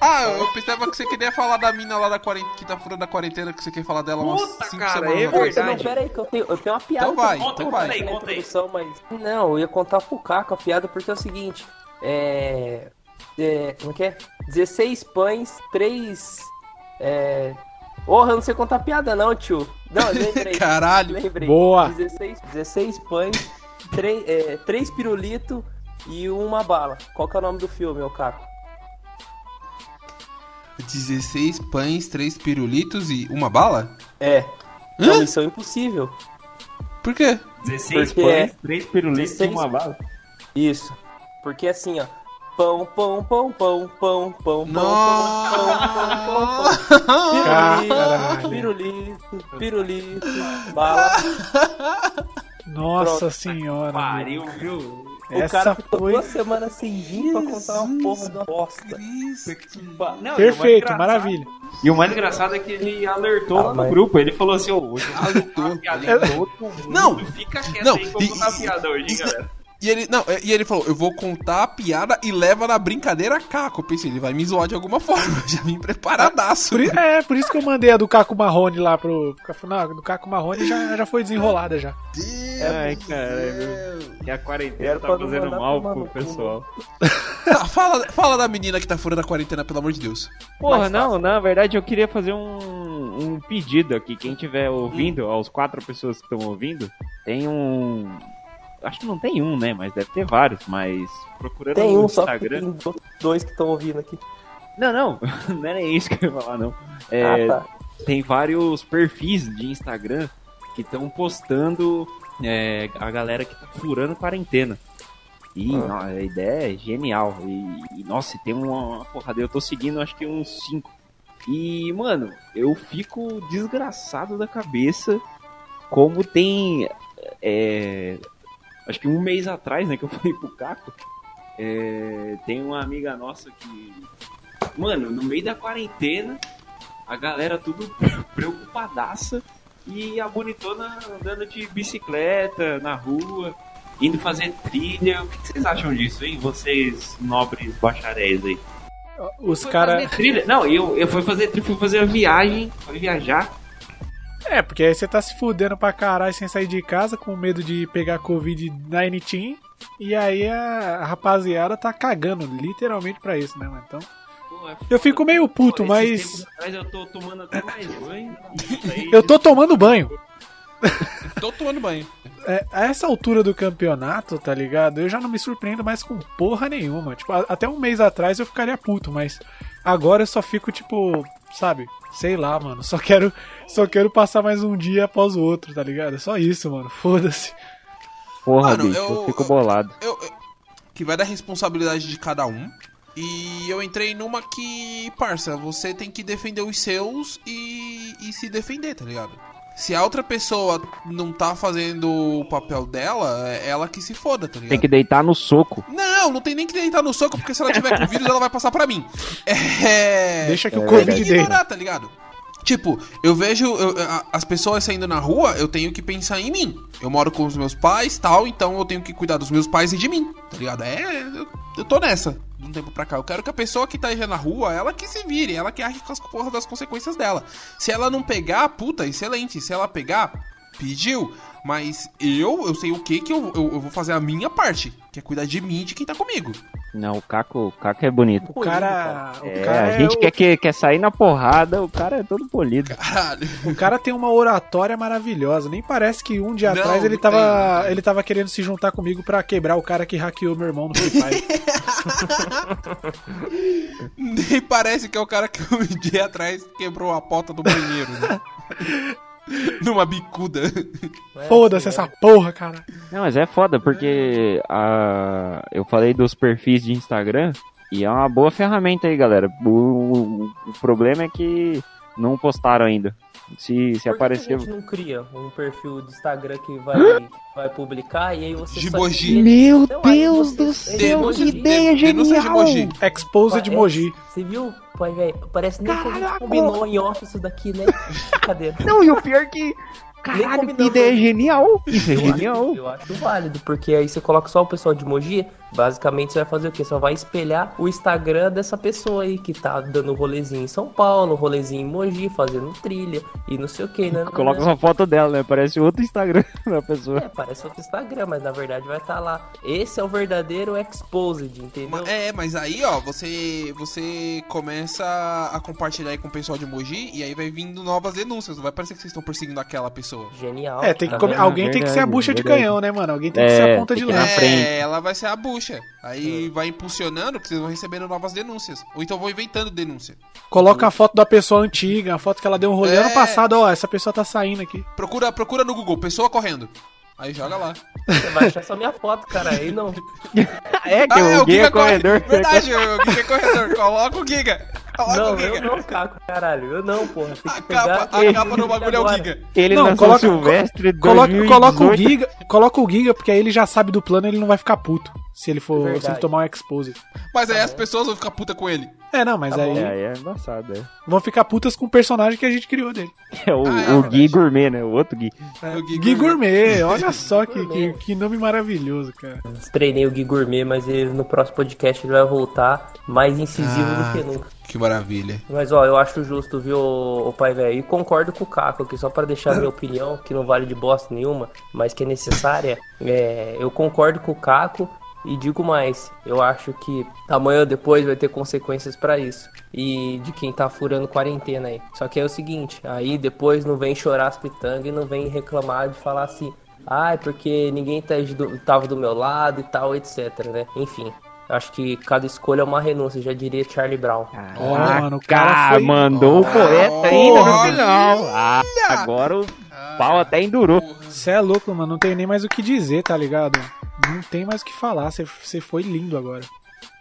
Ah, eu pensava que você queria falar da mina lá da quarentena, que tá furando a quarentena, que você quer falar dela umas Puta, 5 cara, semanas é verdade. Não, pera aí, que eu tenho, eu tenho uma piada. Então vai, então pra vai. fazer na Conta aí, mas... Não, eu ia contar pro Caco a piada porque é o seguinte. É... é como é que é? 16 pães, 3... É... Porra, eu não sei contar piada não, tio. Não, lembrei. Caralho. lembrei. Boa. 16, 16 pães, 3, é, 3 pirulitos e uma bala. Qual que é o nome do filme, ô Caco? 16 pães, 3 pirulitos e uma bala? É. Hã? Não, Missão Impossível. Por quê? 16 Porque pães, é 3 pirulitos e 16 uma bala. Isso. Porque assim, ó. Pão, pão, pão, pão, pão, pão, pão, pão, pão, pão, pão, pão. Caralho. Pirulito, pirulito, bala. Nossa Pronto. senhora. Pariu, viu? O Essa cara ficou foi duas semanas sem vir pra contar uma porra da bosta. Cristo. Não, perfeito, maravilha. E o mais engraçado é que ele alertou Ah, lá no mas- grupo. Ele falou assim: ô, hoje eu vou Alertou. contar uma piada em todo mundo. Não. Fica quieto Não, aí que eu vou contar piada hoje, hein, e- galera. E ele, não, e ele falou, eu vou contar a piada e leva na brincadeira Caco. Eu pensei, ele vai me zoar de alguma forma. Eu já vim preparadaço. Por, é, por isso que eu mandei a do Caco Marrone lá pro. Não, do Caco Marrone já, já foi desenrolada já. Deus Ai, caralho. E a quarentena Era tá fazendo mal pro pessoal. Tá, fala, fala da menina que tá furando a quarentena, pelo amor de Deus. Porra, Mais não, fácil. na verdade eu queria fazer um, um pedido aqui. Quem estiver ouvindo, aos quatro pessoas que estão ouvindo, tem um. Acho que não tem um, né? Mas deve ter vários. Mas procurando Tem no um só que Instagram. tem do- dois que estão ouvindo aqui. Não, não, não era isso que eu ia falar, não. É, Ah, tá. Tem vários perfis de Instagram que estão postando é, a galera que tá furando quarentena. E Ah. a ideia é genial. E, e, nossa, tem uma, uma porrada. Eu tô seguindo acho que uns cinco. E, mano, eu fico desgraçado da cabeça como tem. é, acho que um mês atrás, né, que eu falei pro Caco. é, tem uma amiga nossa que. Mano, no meio da quarentena, a galera tudo preocupadaça e a bonitona andando de bicicleta na rua, indo fazer trilha. O que vocês acham disso, hein? Vocês nobres bacharéis aí. Os caras. Não, eu, eu fui fazer trilha, fui fazer a viagem, fui viajar. É, porque aí você tá se fudendo pra caralho sem sair de casa, com medo de pegar Covid-19. E aí a, rapaziada tá cagando literalmente pra isso, né, mano? Então. Pô, é Eu fico meio puto, Esses mas. atrás eu tô tomando até mais banho. Isso aí- Eu tô tomando banho. Tô tomando banho. É, a essa altura do campeonato, tá ligado? Eu já não me surpreendo mais com porra nenhuma. Tipo, a- até um mês atrás eu ficaria puto, mas agora eu só fico, tipo, sabe? Sei lá, mano. Só quero, só quero passar mais um dia após o outro, tá ligado? É só isso, mano. Foda-se. Porra, Mano, bicho, eu, eu- fico bolado. Eu, eu- que vai da responsabilidade de cada um. E eu entrei numa que, parça, você tem que defender os seus e, e se defender, tá ligado? Se a outra pessoa não tá fazendo o papel dela, é ela que se foda, tá ligado? Tem que deitar no soco. Não, não tem nem que deitar no soco, porque se ela tiver com vírus, ela vai passar pra mim. É. Deixa que o É Covid Tem que ignorar, tá ligado? Tipo, eu vejo eu- a- as pessoas saindo na rua, eu tenho que pensar em mim. Eu moro com os meus pais tal, então eu tenho que cuidar dos meus pais e de mim, tá ligado? É, eu, eu tô nessa, de um tempo pra cá. Eu quero que a pessoa que tá aí na rua, ela que se vire, ela que arque com as porras das consequências dela. Se ela não pegar, puta, excelente. Se ela pegar, pediu. Mas eu, eu sei o que que eu, eu, eu vou fazer a minha parte, que é cuidar de mim e de quem tá comigo. Não, o Caco, o Caco é bonito. O cara. O É, cara, a é gente o- quer, que, quer sair na porrada, o cara é todo polido. Caralho. O cara tem uma oratória maravilhosa. Nem parece que um dia Não, atrás ele tava, tem, ele tava querendo se juntar comigo pra quebrar o cara que hackeou meu irmão no Free Fire. Nem parece que é o cara que um dia atrás quebrou a porta do banheiro, né? Numa bicuda. Foda-se essa porra, cara. Não, mas é foda, porque a... eu falei dos perfis de Instagram e é uma boa ferramenta aí, galera. O, o- o problema é que não postaram ainda. Se, se Por aparecer. a gente não cria um perfil de Instagram que vai, vai publicar e aí você De Moji. Meu aí Deus do céu, que ideia de- denúncia de genial! Moji. Exposed de Moji. Você viu? Pai, velho, parece nem que a gente Caraca! combinou em off isso daqui, né? Cadê? Não, e o pior que. Caralho, que ideia genial! Isso é Eu genial! acho, eu acho válido, porque aí você coloca só o pessoal de Mogi, Basicamente você vai fazer o quê? Só vai espelhar o Instagram dessa pessoa aí que tá dando rolezinho em São Paulo, rolezinho em Mogi, fazendo trilha e não sei o que, né? Coloca uma foto dela, né? Parece outro Instagram da pessoa. É, parece outro Instagram, mas na verdade vai estar lá. Esse é o verdadeiro exposed, entendeu? É, mas aí, ó, você você começa a compartilhar aí com o pessoal de Mogi e aí vai vindo novas denúncias. Não vai parecer que vocês estão perseguindo aquela pessoa. Genial. É, tem que tá alguém tem que ser a Verdade, bucha de canhão, né, mano? Alguém tem que É, ser a ponta de lança. É, ela vai ser a bucha. Aí vai impulsionando que vocês vão recebendo novas denúncias. Ou então vão inventando denúncia. Coloca a foto da pessoa antiga, a foto que ela deu um rolê É. ano passado, ó, essa pessoa tá saindo aqui. Procura, procura no Google, pessoa correndo. Aí joga lá. Você vai achar só minha foto, cara. Aí não. É, que Ah, o Gui é corredor. Verdade, o Giga é corredor. Coloca o Giga. Coloca Não, o eu Giga. não, Caco, caralho. Eu não, porra. Tem A capa, a capa do bagulho é o. Giga. Ele Não, coloca- Silvestre Coloca, 2018. coloca o Giga, coloca o Giga, porque aí ele já sabe do plano, ele não vai ficar puto. Se ele for, Verdade. se ele tomar um expose. Mas aí as pessoas vão ficar puta com ele. É, não, mas Tá aí. É, aí é embaçado, é. vão ficar putas com o personagem que a gente criou dele. É o, Ah, é o. Gui Gourmet, né? O outro Gui. O Giga- Gui Gourmet, olha só que, Gourmet. que, que nome maravilhoso, cara. Treinei o Gui Gourmet, mas ele, no próximo podcast ele vai voltar mais incisivo Ah. do que nunca. Que maravilha. Mas ó, eu acho justo, viu, o pai velho? E concordo com o Caco aqui, só pra deixar minha opinião, que não vale de bosta nenhuma, mas que é necessária. É, eu concordo com o Caco e digo mais, eu acho que amanhã ou depois vai ter consequências pra isso. E de quem tá furando quarentena aí. Só que é o seguinte, aí depois não vem chorar as pitangas e não vem reclamar de falar assim, ah, é porque ninguém tá tava do meu lado e tal, etc, né? Enfim. Acho que cada escolha é uma renúncia, já diria Charlie Brown. Olha, mano, o cara foi- mandou o poeta Olha! ainda no final. Ah, agora o pau até endurou. Você é louco, mano. Não tem nem mais o que dizer, tá ligado? Não tem mais o que falar. Você- Você foi lindo agora.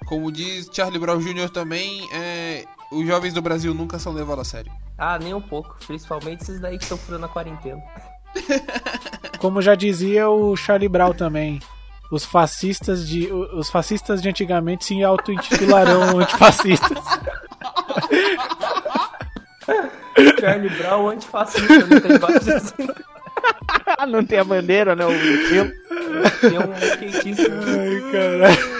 Como diz Charlie Brown Jr. também, é, os jovens do Brasil nunca são levados a sério. Ah, nem um pouco. Principalmente esses daí que estão furando a quarentena. Como já dizia o Charlie Brown também. Os fascistas de os fascistas de antigamente se auto-intitularão antifascistas. Charlie Brown antifascista, não tem vários assim. Ah, não tem a bandeira, né? O selo. Tem um skatismo. Ai, caralho.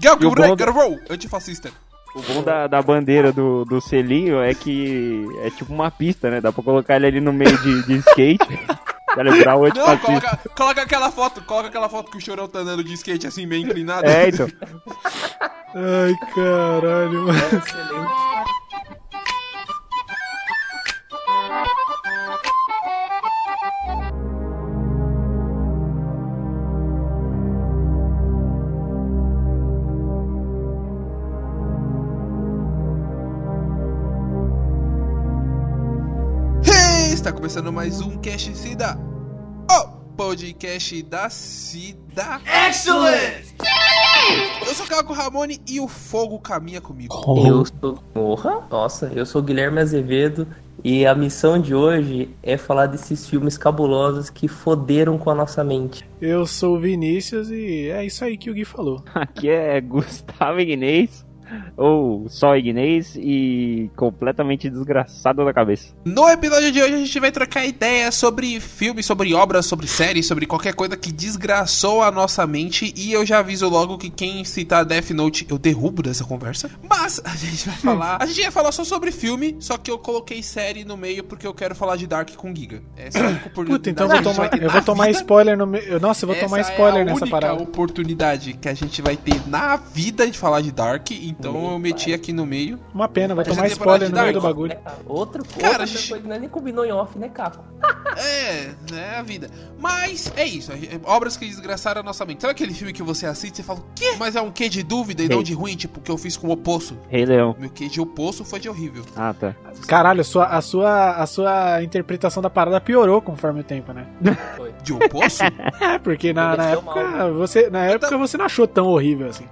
E bom- Garou, antifascista. O bom da, da bandeira do, do selinho é que é tipo uma pista, né? Dá pra colocar ele ali no meio de, de skate. Celebrar o Não, coloca, coloca aquela foto, coloca aquela foto que o chorão tá andando de skate assim, meio inclinado. É, então. Ai, caralho, mano. Excelente. Começando mais um Cash Cida, o podcast da Cida. Excellent! Eu sou o Caco Ramone e o fogo caminha comigo. Eu sou. Porra! Nossa, eu sou o Guilherme Azevedo e a missão de hoje é falar desses filmes cabulosos que foderam com a nossa mente. Eu sou o Vinícius e é isso aí que o Gui falou. Aqui é Gustavo Ignez. Ou só Ignez e completamente desgraçado da cabeça. No episódio de hoje a gente vai trocar ideias sobre filmes, sobre obras, sobre séries, sobre qualquer coisa que desgraçou a nossa mente. E eu já aviso logo que quem citar Death Note eu derrubo dessa conversa. Mas a gente vai falar. A gente ia falar só sobre filme, só que eu coloquei série no meio porque eu quero falar de Dark com Giga. É única oportunidade Puta, então eu vou tomar, eu vou tomar spoiler no meio. Nossa, eu vou Essa tomar spoiler é a nessa única parada. oportunidade que a gente vai ter na vida de falar de Dark, então eu meti aqui no meio. Uma pena, Mas tomar spoiler no meio do bagulho. Né, cara? Outro, Cara, outra coisa nós nem combinou em off, né, Caco? É, é a vida. Mas é isso, obras que desgraçaram a nossa mente. Sabe aquele filme que você assiste e você fala, o quê? Mas é um quê de dúvida e não de ruim, tipo, o que eu fiz com o Opoço. Rei Leão. Meu quê de Opoço foi de horrível. Ah, tá. Caralho, a sua, a, sua, a sua interpretação da parada piorou conforme o tempo, né? Foi. De Opoço? É, porque na, na época, mal, você, na época tá- você não achou tão horrível assim.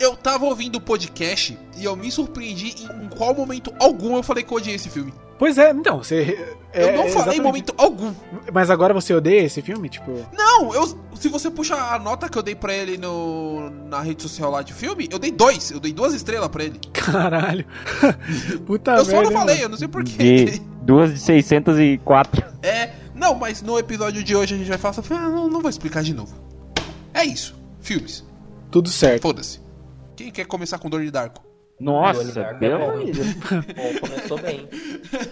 Eu tava ouvindo o podcast e eu me surpreendi em, qual momento algum eu falei que eu odiei esse filme. Pois é, então, você. Eu é, não falei em momento algum. Mas agora você odeia esse filme? Tipo. Não, eu, se você puxa a nota que eu dei pra ele no, na rede social lá de filme, eu dei dois. Eu dei duas estrelas pra ele. Caralho. Puta eu só não falei, mano? eu não sei porquê. De duas de 604. É, não, mas no episódio de hoje a gente vai falar, só, ah, não, não vou explicar de novo. É isso. Filmes. Tudo certo. Foda-se. Quem quer começar com Donnie Darko? Nossa, pelo é bom, amor de hein? Deus. Bom, começou bem.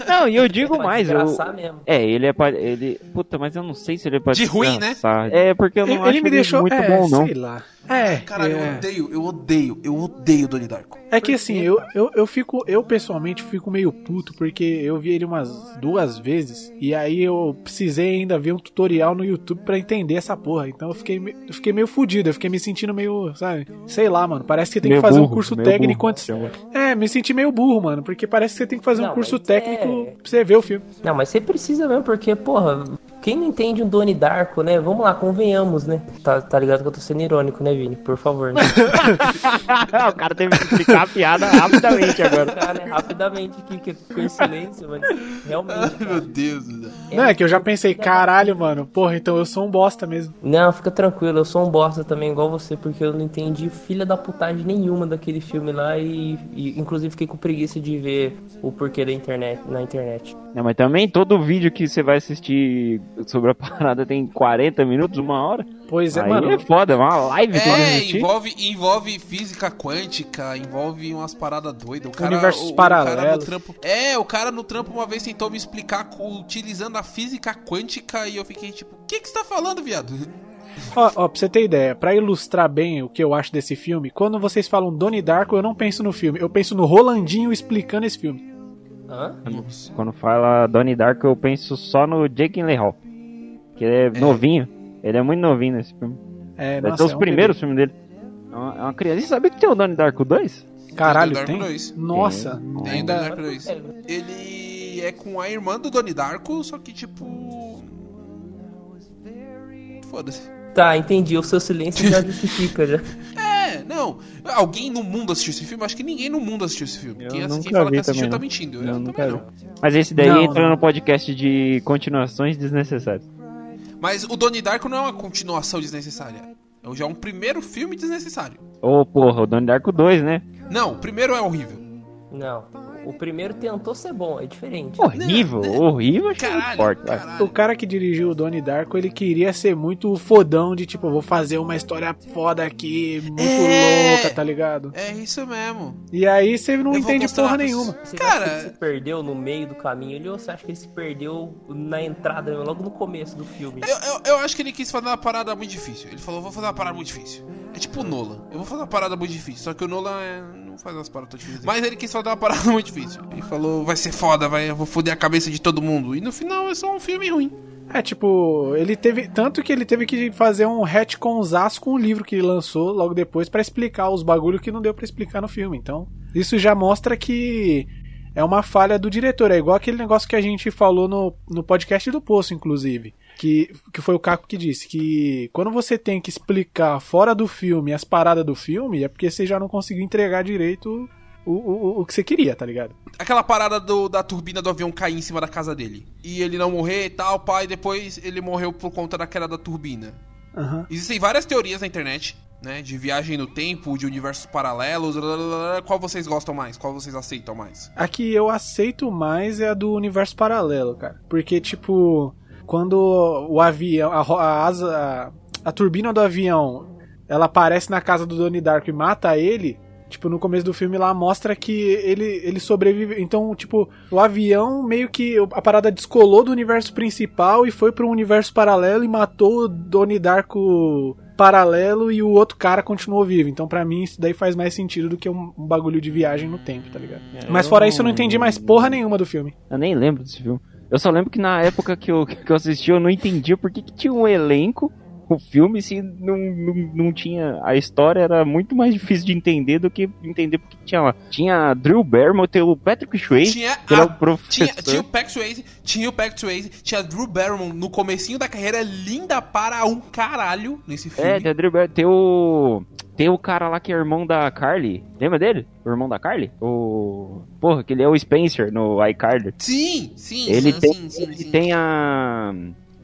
Não, e eu digo mais, eu... mesmo. É, ele é pra. Ele... Puta, mas eu não sei se ele é pra De ruim, né? desgraçar. É, porque eu não Ele, acho ele me deixou. muito é, bom, não. sei lá. É, Caralho, eu é. odeio, eu odeio, eu odeio Donnie Darko. É que assim, eu, eu, eu fico, eu pessoalmente fico meio puto, porque eu vi ele umas duas vezes, e aí eu precisei ainda ver um tutorial no YouTube pra entender essa porra. Então eu fiquei, eu fiquei meio fudido, eu fiquei me sentindo meio, sabe? Sei lá, mano. Parece que tem que fazer um curso técnico burro. antes. É, me senti meio burro, mano, porque parece que você tem que fazer um Não, curso mas técnico é- pra você ver o filme. Não, mas você precisa mesmo, porque, porra, quem não entende um Donnie Darko, né? Vamos lá, convenhamos, né? Tá, tá ligado que eu tô sendo irônico, né, Vini? Por favor, né? o cara teve que explicar a piada rapidamente agora. Cara, né, rapidamente aqui, que foi silêncio, mas realmente. Meu cara. Deus do céu. Não, é que eu já pensei, caralho, mano, porra, então eu sou um bosta mesmo. Não, fica tranquilo, eu sou um bosta também, igual você, porque eu não entendi filha da putagem nenhuma daquele filme lá e, e, inclusive fiquei com preguiça de ver o porquê da internet, na internet. Não, mas também todo vídeo que você vai assistir sobre a parada tem 40 minutos, uma hora. Pois é, Aí mano. é foda, é uma live que eu É, envolve, envolve física quântica, envolve umas paradas doidas. O cara, Universos o- o cara paralelos. no trampo, é, o cara no trampo uma vez tentou me explicar utilizando a física quântica e eu fiquei tipo, o que que você tá falando, viado? Ó, ó, pra você ter ideia, pra ilustrar bem o que eu acho desse filme, quando vocês falam Donnie Darko, eu não penso no filme, eu penso no Rolandinho explicando esse filme. Hã? Quando fala Donnie Darko, eu penso só no Jake Gyllenhaal. Que ele é, novinho. Ele é muito novinho nesse filme. É, Vai nossa, ser os é um primeiros filmes dele. É uma, é uma criança. E sabia que tem o Donnie Darko 2? bebê. Caralho, tem? Darko dois. Nossa, Tem. Tem o ainda... Donnie Darko 2. Ele é com a irmã do Donnie Darko, só que tipo. Foda-se. Tá, entendi, o seu silêncio já justifica, já. É, não. Alguém no mundo assistiu esse filme? Acho que ninguém no mundo assistiu esse filme. Eu quem, nunca quem fala vi que assistiu também, tá não. mentindo. Eu, Eu também nunca vi. não. Mas esse daí Não, entra não. no podcast de continuações desnecessárias. Mas o Donnie Darko não é uma continuação desnecessária. É já um primeiro filme desnecessário. Ô, porra, o Donnie Darko 2, né? Não, o primeiro é horrível. Não, o primeiro tentou ser bom, é diferente. Horrível, horrível, Caralho, forte. caralho. O cara que dirigiu o Donnie Darko, ele queria ser muito fodão de tipo, eu vou fazer uma história foda aqui, muito É. louca, tá ligado? É isso mesmo. E aí você não Eu entende porra nenhuma. Você Cara- acha que ele se perdeu no meio do caminho ali ou você acha que ele se perdeu na entrada, logo no começo do filme? Eu, eu, eu acho que ele quis fazer uma parada muito difícil. Ele falou, vou fazer uma parada muito difícil. É tipo o Nolan. Eu vou fazer uma parada muito difícil. Só que o Nolan é- não faz as paradas difíceis. Mas ele quis fazer uma parada muito difícil. Ele falou, vai ser foda, vai, eu vou foder a cabeça de todo mundo. E no final é só um filme ruim. É, tipo, ele teve. Tanto que ele teve que fazer um retconzaço com o livro que ele lançou logo depois pra explicar os bagulho que não deu pra explicar no filme. Então, isso já mostra que é uma falha do diretor. É igual aquele negócio que a gente falou no, no podcast do Poço, inclusive. Que, que foi o Caco que disse que quando você tem que explicar fora do filme as paradas do filme, é porque você já não conseguiu entregar direito o, o, o que você queria, tá ligado? Aquela parada do- da turbina do avião cair em cima da casa dele. E ele não morrer e tal, pai, depois ele morreu por conta da queda da turbina. Aham. Existem várias teorias na internet, né? De viagem no tempo, de universos paralelos. blá, blá, blá. Qual vocês gostam mais? Qual vocês aceitam mais? A que eu aceito mais é a do universo paralelo, cara. Porque, tipo, quando o avião, a, a asa, a, a turbina do avião, ela aparece na casa do Donnie Darko e mata ele, tipo, no começo do filme lá mostra que ele, ele sobrevive. Então, tipo, o avião meio que a parada descolou do universo principal e foi para um universo paralelo e matou o Donnie Darko paralelo e o outro cara continuou vivo. Então, pra mim, isso daí faz mais sentido do que um, um bagulho de viagem no tempo, tá ligado? Mas fora isso, eu não entendi mais porra nenhuma do filme. Eu nem lembro desse filme. Eu só lembro que na época que eu, que eu assisti, eu não entendia por que, que tinha um elenco, o filme, se não, não, não tinha. A história era muito mais difícil de entender do que entender porque tinha lá. Tinha Drew Barrymore, tem o Patrick Swayze, Tinha, que era a- o professor. tinha, tinha o Patrick Swayze, tinha o Patrick Swayze, tinha Drew Barrymore no comecinho da carreira, linda para um caralho nesse filme. É, tem a Drew Barrymore, tem o. Tem o cara lá que é irmão da Carly. Lembra dele? O irmão da Carly? O. Porra, que ele é o Spencer no iCarly. Sim, sim, Ele sim, tem, sim, sim, ele sim. tem a.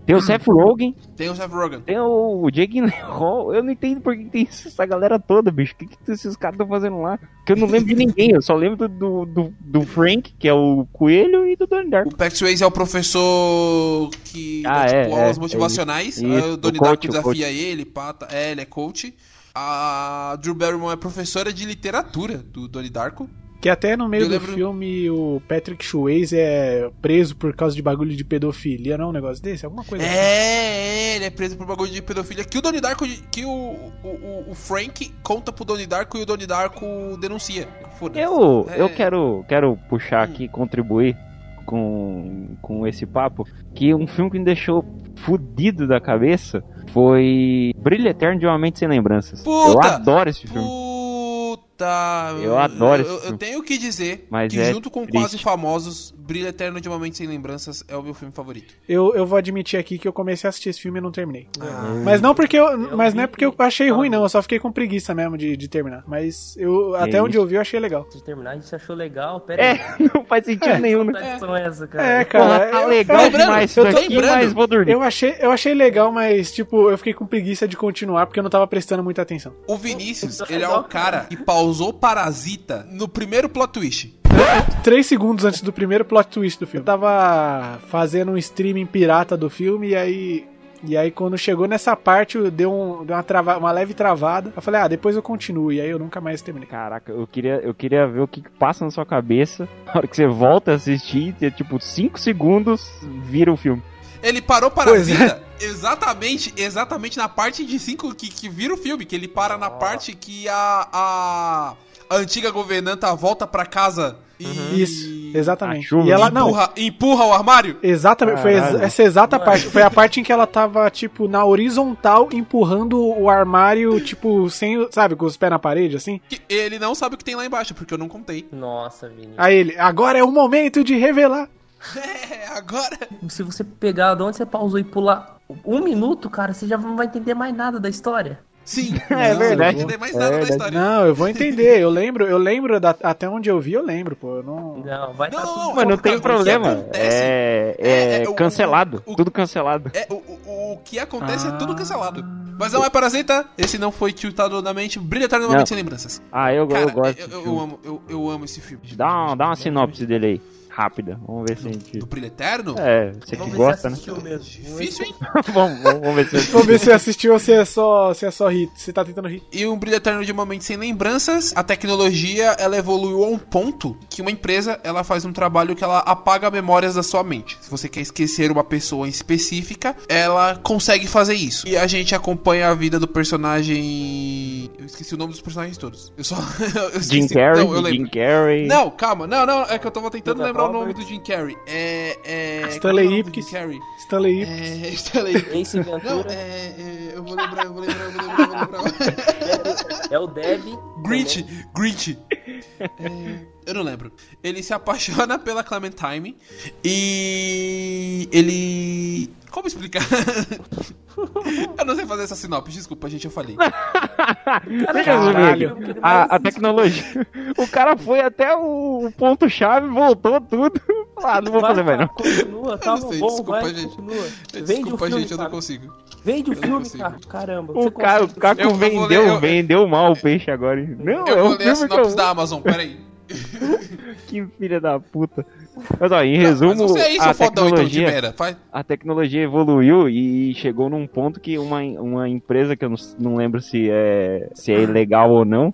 Tem o Seth Rogen, Tem o Seth Rogen. tem o Jake Gyllenhaal. Eu não entendo por que tem essa galera toda, bicho. O que, que esses caras estão fazendo lá? Que eu não lembro de ninguém. Eu só lembro do, do, do Frank, que é o coelho, e do Donnie Darko. O Swayze é o professor que Ah, dá, é, tipo, é, aulas é motivacionais. isso. Aí Isso, o Donnie Darko desafia ele, pata, é, ele é coach. A Drew Barrymore é professora de literatura do Donnie Darko. Que até no meio Eu do lembro- filme o Patrick Swayze é preso por causa de bagulho de pedofilia, não é um negócio desse? Alguma coisa assim. É, ele é preso por bagulho de pedofilia. Que o Donnie Darko, que o, o, o- o Frank conta pro Donnie Darko e o Donnie Darko denuncia. Foda-se. Eu, É. eu quero, quero puxar aqui, contribuir com, com esse papo, que um filme que me deixou fudido da cabeça foi Brilho Eterno de Uma Mente Sem Lembranças. Eu Puta! adoro esse filme. Puta! Eu adoro esse eu, eu filme. tenho que dizer Mas que é junto com triste. Quase Famosos, Brilho Eterno de Uma Mente Sem Lembranças é o meu filme favorito. Eu, eu vou admitir aqui que eu comecei a assistir esse filme e não terminei. Ah. Mas não porque eu, mas não é porque eu achei ruim, Ah. não. Eu só fiquei com preguiça mesmo de, de terminar. Mas eu até onde isso? eu vi eu achei legal. De terminar, a gente achou legal. Pera aí. É, não faz sentido É. nenhum? Que tradição é essa, cara? É, Porra, cara. tá eu- legal lembrando, demais eu tô aqui, lembrando. mas vou dormir. Eu achei, eu achei legal, mas, tipo, eu fiquei com preguiça de continuar porque eu não tava prestando muita atenção. O Vinícius, é ele é legal, o cara que pausou Parasita no primeiro plot twist. Três segundos antes do primeiro plot twist do filme. Eu tava fazendo um streaming pirata do filme e aí. E aí, quando chegou nessa parte, eu deu, um, deu uma, trava, uma leve travada. Eu falei, ah, depois eu continuo. E aí eu nunca mais terminei. Caraca, eu queria, eu queria ver o que que passa na sua cabeça na hora que você volta a assistir, e, tipo, 5 segundos, vira o filme. Ele parou Pois é. Parasita exatamente, exatamente na parte de 5 que, que vira o filme, que ele para na parte que a, a, a antiga governanta volta pra casa e Isso, exatamente. A chuva E ela, não, empurra, empurra o armário. exatamente, foi essa exata parte. Foi a parte em que ela tava, tipo, na horizontal, empurrando o armário, tipo, sem, sabe, com os pés na parede, assim. Que ele não sabe o que tem lá embaixo, porque eu não contei. Nossa, Vini. Aí ele, agora é o momento de revelar. É, agora. Se você pegar de onde você pausou e pular um minuto, cara, você já não vai entender mais nada da história. Sim, É não, verdade. Não tem mais É nada da verdade. história. Não, eu vou entender. Eu lembro, eu lembro da- até onde eu vi, eu lembro, pô. Eu não. Não, vai Não, tá tudo não, Mas não Cara, tem que problema. É, é, É, é, cancelado. o- o- Tudo cancelado. É, o, o, o que acontece é Ah. tudo cancelado. Mas não é Parasita, esse não foi tiltado na mente, brilha eternamente sem lembranças. Ah, eu, Cara, eu gosto. eu, eu filme. amo, eu, eu amo esse filme. Dá, uma, dá uma sinopse dele aí, rápida. Vamos ver se a gente. Do Brilho Eterno? É, você que se gosta, né? mesmo. Difícil, hein? vamos, vamos, vamos ver se Vamos ver se você assistiu ou se é só, se é só rir. Se tá tentando rir. E um brilho eterno de uma mente sem lembranças, a tecnologia ela evoluiu a um ponto que uma empresa ela faz um trabalho que ela apaga memórias da sua mente. Se você quer esquecer uma pessoa em específica, ela consegue fazer isso. E a gente acompanha a vida do personagem. Eu esqueci o nome dos personagens todos. Eu só. eu Jim. Carrey, Não, eu lembro. Jim Carrey. Não, calma, não, não, é que eu tava tentando lembrar o nome do Jim Carrey. É. é Stanley é o nome do Ipkiss. Stanley Ip. É. Stanley Ace Não, é, é, Eu vou lembrar, eu vou lembrar, eu vou lembrar, eu vou lembrar. é o Deb. Grinch, Grinch. É, eu não lembro. Ele se apaixona pela Clementine e ele. Como explicar? eu não sei fazer essa sinopse, desculpa, gente, eu falei. Caralho. A, a tecnologia. O cara foi até o, ponto-chave, voltou tudo. Ah, não vou fazer mais não. Continua, tá não sei, bom, desculpa, vai, gente. continua. Vende o Desculpa, filme, gente, eu não cara. consigo. Vende o eu filme, cara. Caramba. O cara, o. Caco Eu ler- vendeu, eu- vendeu mal o peixe agora. Não, Eu é vou ler a sinopse eu... da Amazon, peraí. Que filha da puta. Mas ó, em Não, resumo, mas você aí, seu a então, tecnologia, a tecnologia evoluiu e chegou num ponto que uma, uma empresa que eu não, não lembro se é, se é ilegal ou não,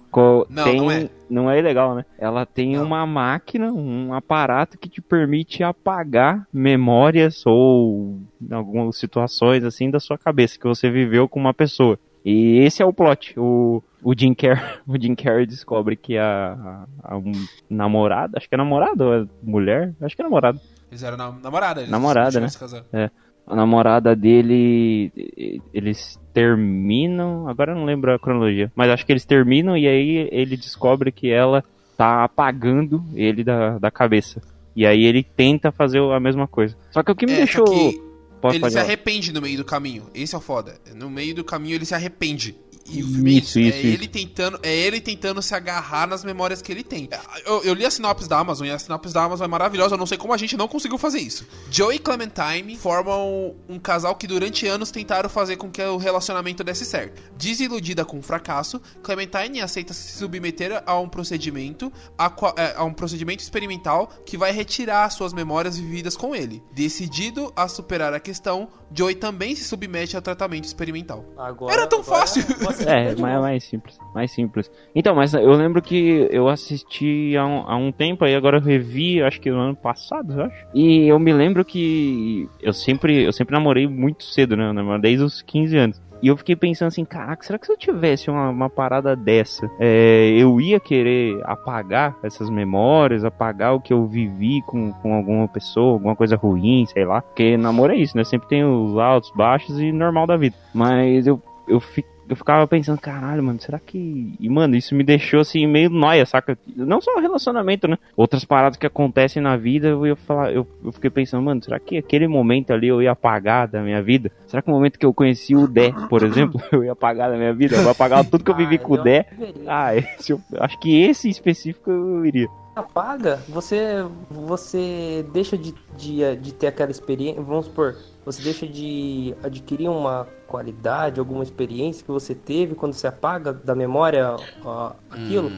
Não, tem, não é. não é ilegal, né? Ela tem Não. uma máquina, um aparato que te permite apagar memórias ou algumas situações assim da sua cabeça que você viveu com uma pessoa. E esse é o plot. O, o, Jim, Carrey, o Jim Carrey descobre que a, a, a um namorada, acho que é namorada ou é mulher? Acho que é namorada. Eles eram nam- namorada. Eles Namorada, né? casaram. a namorada dele, eles terminam, agora eu não lembro a cronologia, mas acho que eles terminam e aí ele descobre que ela tá apagando ele da, da cabeça. E aí ele tenta fazer a mesma coisa. Só que o que me É, deixou. só que ele se arrepende no meio do caminho. Esse é o foda. No meio do caminho ele se arrepende. E o filme é Isso, isso. isso, é isso. ele tentando, é ele tentando se agarrar nas memórias que ele tem. Eu, eu li a sinopse da Amazon e a sinopse da Amazon é maravilhosa. Eu não sei como a gente não conseguiu fazer isso. Joe e Clementine formam um casal que durante anos tentaram fazer com que o relacionamento desse certo. Desiludida com o fracasso, Clementine aceita se submeter a um procedimento a, é, a um procedimento experimental que vai retirar suas memórias vividas com ele. Decidido a superar a questão, Joey também se submete ao tratamento experimental. Agora, Era tão agora fácil. Nossa, É, é mais, simples, mais simples. Então, mas eu lembro que eu assisti há um, há um tempo, aí agora eu revi, acho que no ano passado, eu acho. E eu me lembro que eu sempre, eu sempre namorei muito cedo, né? Eu namorei desde os 15 anos. E eu fiquei pensando assim, caraca, será que se eu tivesse uma, uma parada dessa, é, eu ia querer apagar essas memórias, apagar o que eu vivi com, com alguma pessoa, alguma coisa ruim, sei lá. Porque namoro é isso, né? Sempre tem os altos, baixos e normal da vida. Mas eu, eu, fi- eu ficava pensando, caralho, mano, será que. E, mano, isso me deixou assim meio nóia, saca? Não só o relacionamento, né? Outras paradas que acontecem na vida, eu ia falar, eu, eu fiquei pensando, mano, será que aquele momento ali eu ia apagar da minha vida? Será que o momento que eu conheci o Dé, por exemplo, eu ia apagar da minha vida? Eu vou apagar tudo que eu vivi Ah, com o Dé. Ah, esse, eu- acho que esse em específico eu iria. apaga, você você deixa de, de, de ter aquela experiência, vamos supor, você deixa de adquirir uma qualidade, alguma experiência que você teve quando você apaga da memória ó, aquilo.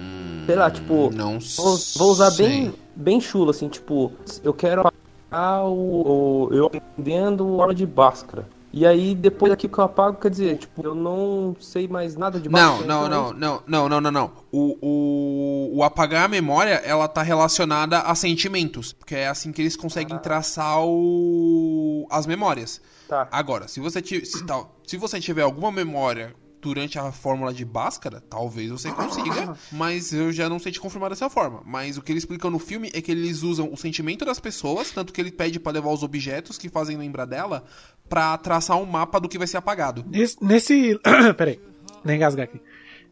Sei lá, tipo, Não vou, vou usar sei. bem bem chulo assim, tipo, eu quero apagar o, o eu aprendendo aula de Bhaskara. E aí depois aqui que eu apago, quer dizer, tipo, eu não sei mais nada de Não, não, então não, não, não, não, não, não. O, o, o apagar a memória, ela tá relacionada a sentimentos. Porque é assim que eles conseguem traçar o, as memórias. Tá. Agora, se você, se, tal- se você tiver alguma memória durante a fórmula de Bhaskara, talvez você consiga, mas eu já não sei te confirmar dessa forma. Mas o que eles explicam no filme é que eles usam o sentimento das pessoas, tanto que ele pede pra levar os objetos que fazem lembrar dela, pra traçar um mapa do que vai ser apagado. Nesse. nesse... Peraí, nem engasgar aqui.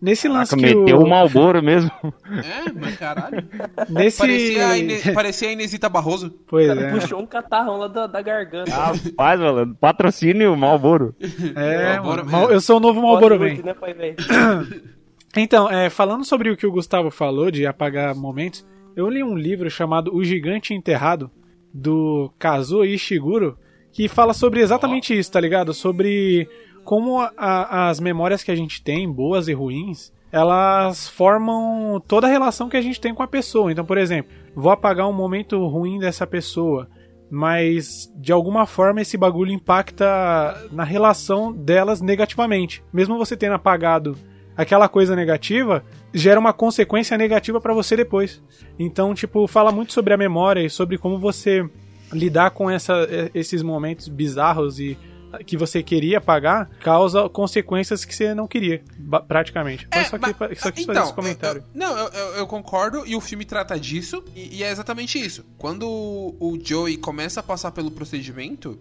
Nesse lance Caraca, que meteu o... o Malboro mesmo. É, mas caralho. Nesse... Parecia a, Ine... Parecia a Inesita Barroso. Pois Cara, é. puxou um catarrão lá da, da garganta. Rapaz, mano, patrocínio Malboro. É, Malboro mano, Mal- eu sou o novo Malboro Malboro Man. né, velho? Então, é, falando sobre o que o Gustavo falou de apagar momentos, eu li um livro chamado O Gigante Enterrado, do Kazuo Ishiguro, que fala sobre exatamente isso, tá ligado? Sobre como a- as memórias que a gente tem, boas e ruins, elas formam toda a relação que a gente tem com a pessoa. Então, por exemplo, vou apagar um momento ruim dessa pessoa, mas de alguma forma esse bagulho impacta na relação delas negativamente. Mesmo você tendo apagado aquela coisa negativa, gera uma consequência negativa pra você depois. Então, tipo, fala muito sobre a memória e sobre como você lidar com essa, esses momentos bizarros e que você queria apagar causa consequências que você não queria, praticamente. Foi só, que, É, mas- só quis fazer então, esse comentário. eu- não, eu, eu- concordo e o filme trata disso e, e é exatamente isso. Quando o Joey começa a passar pelo procedimento,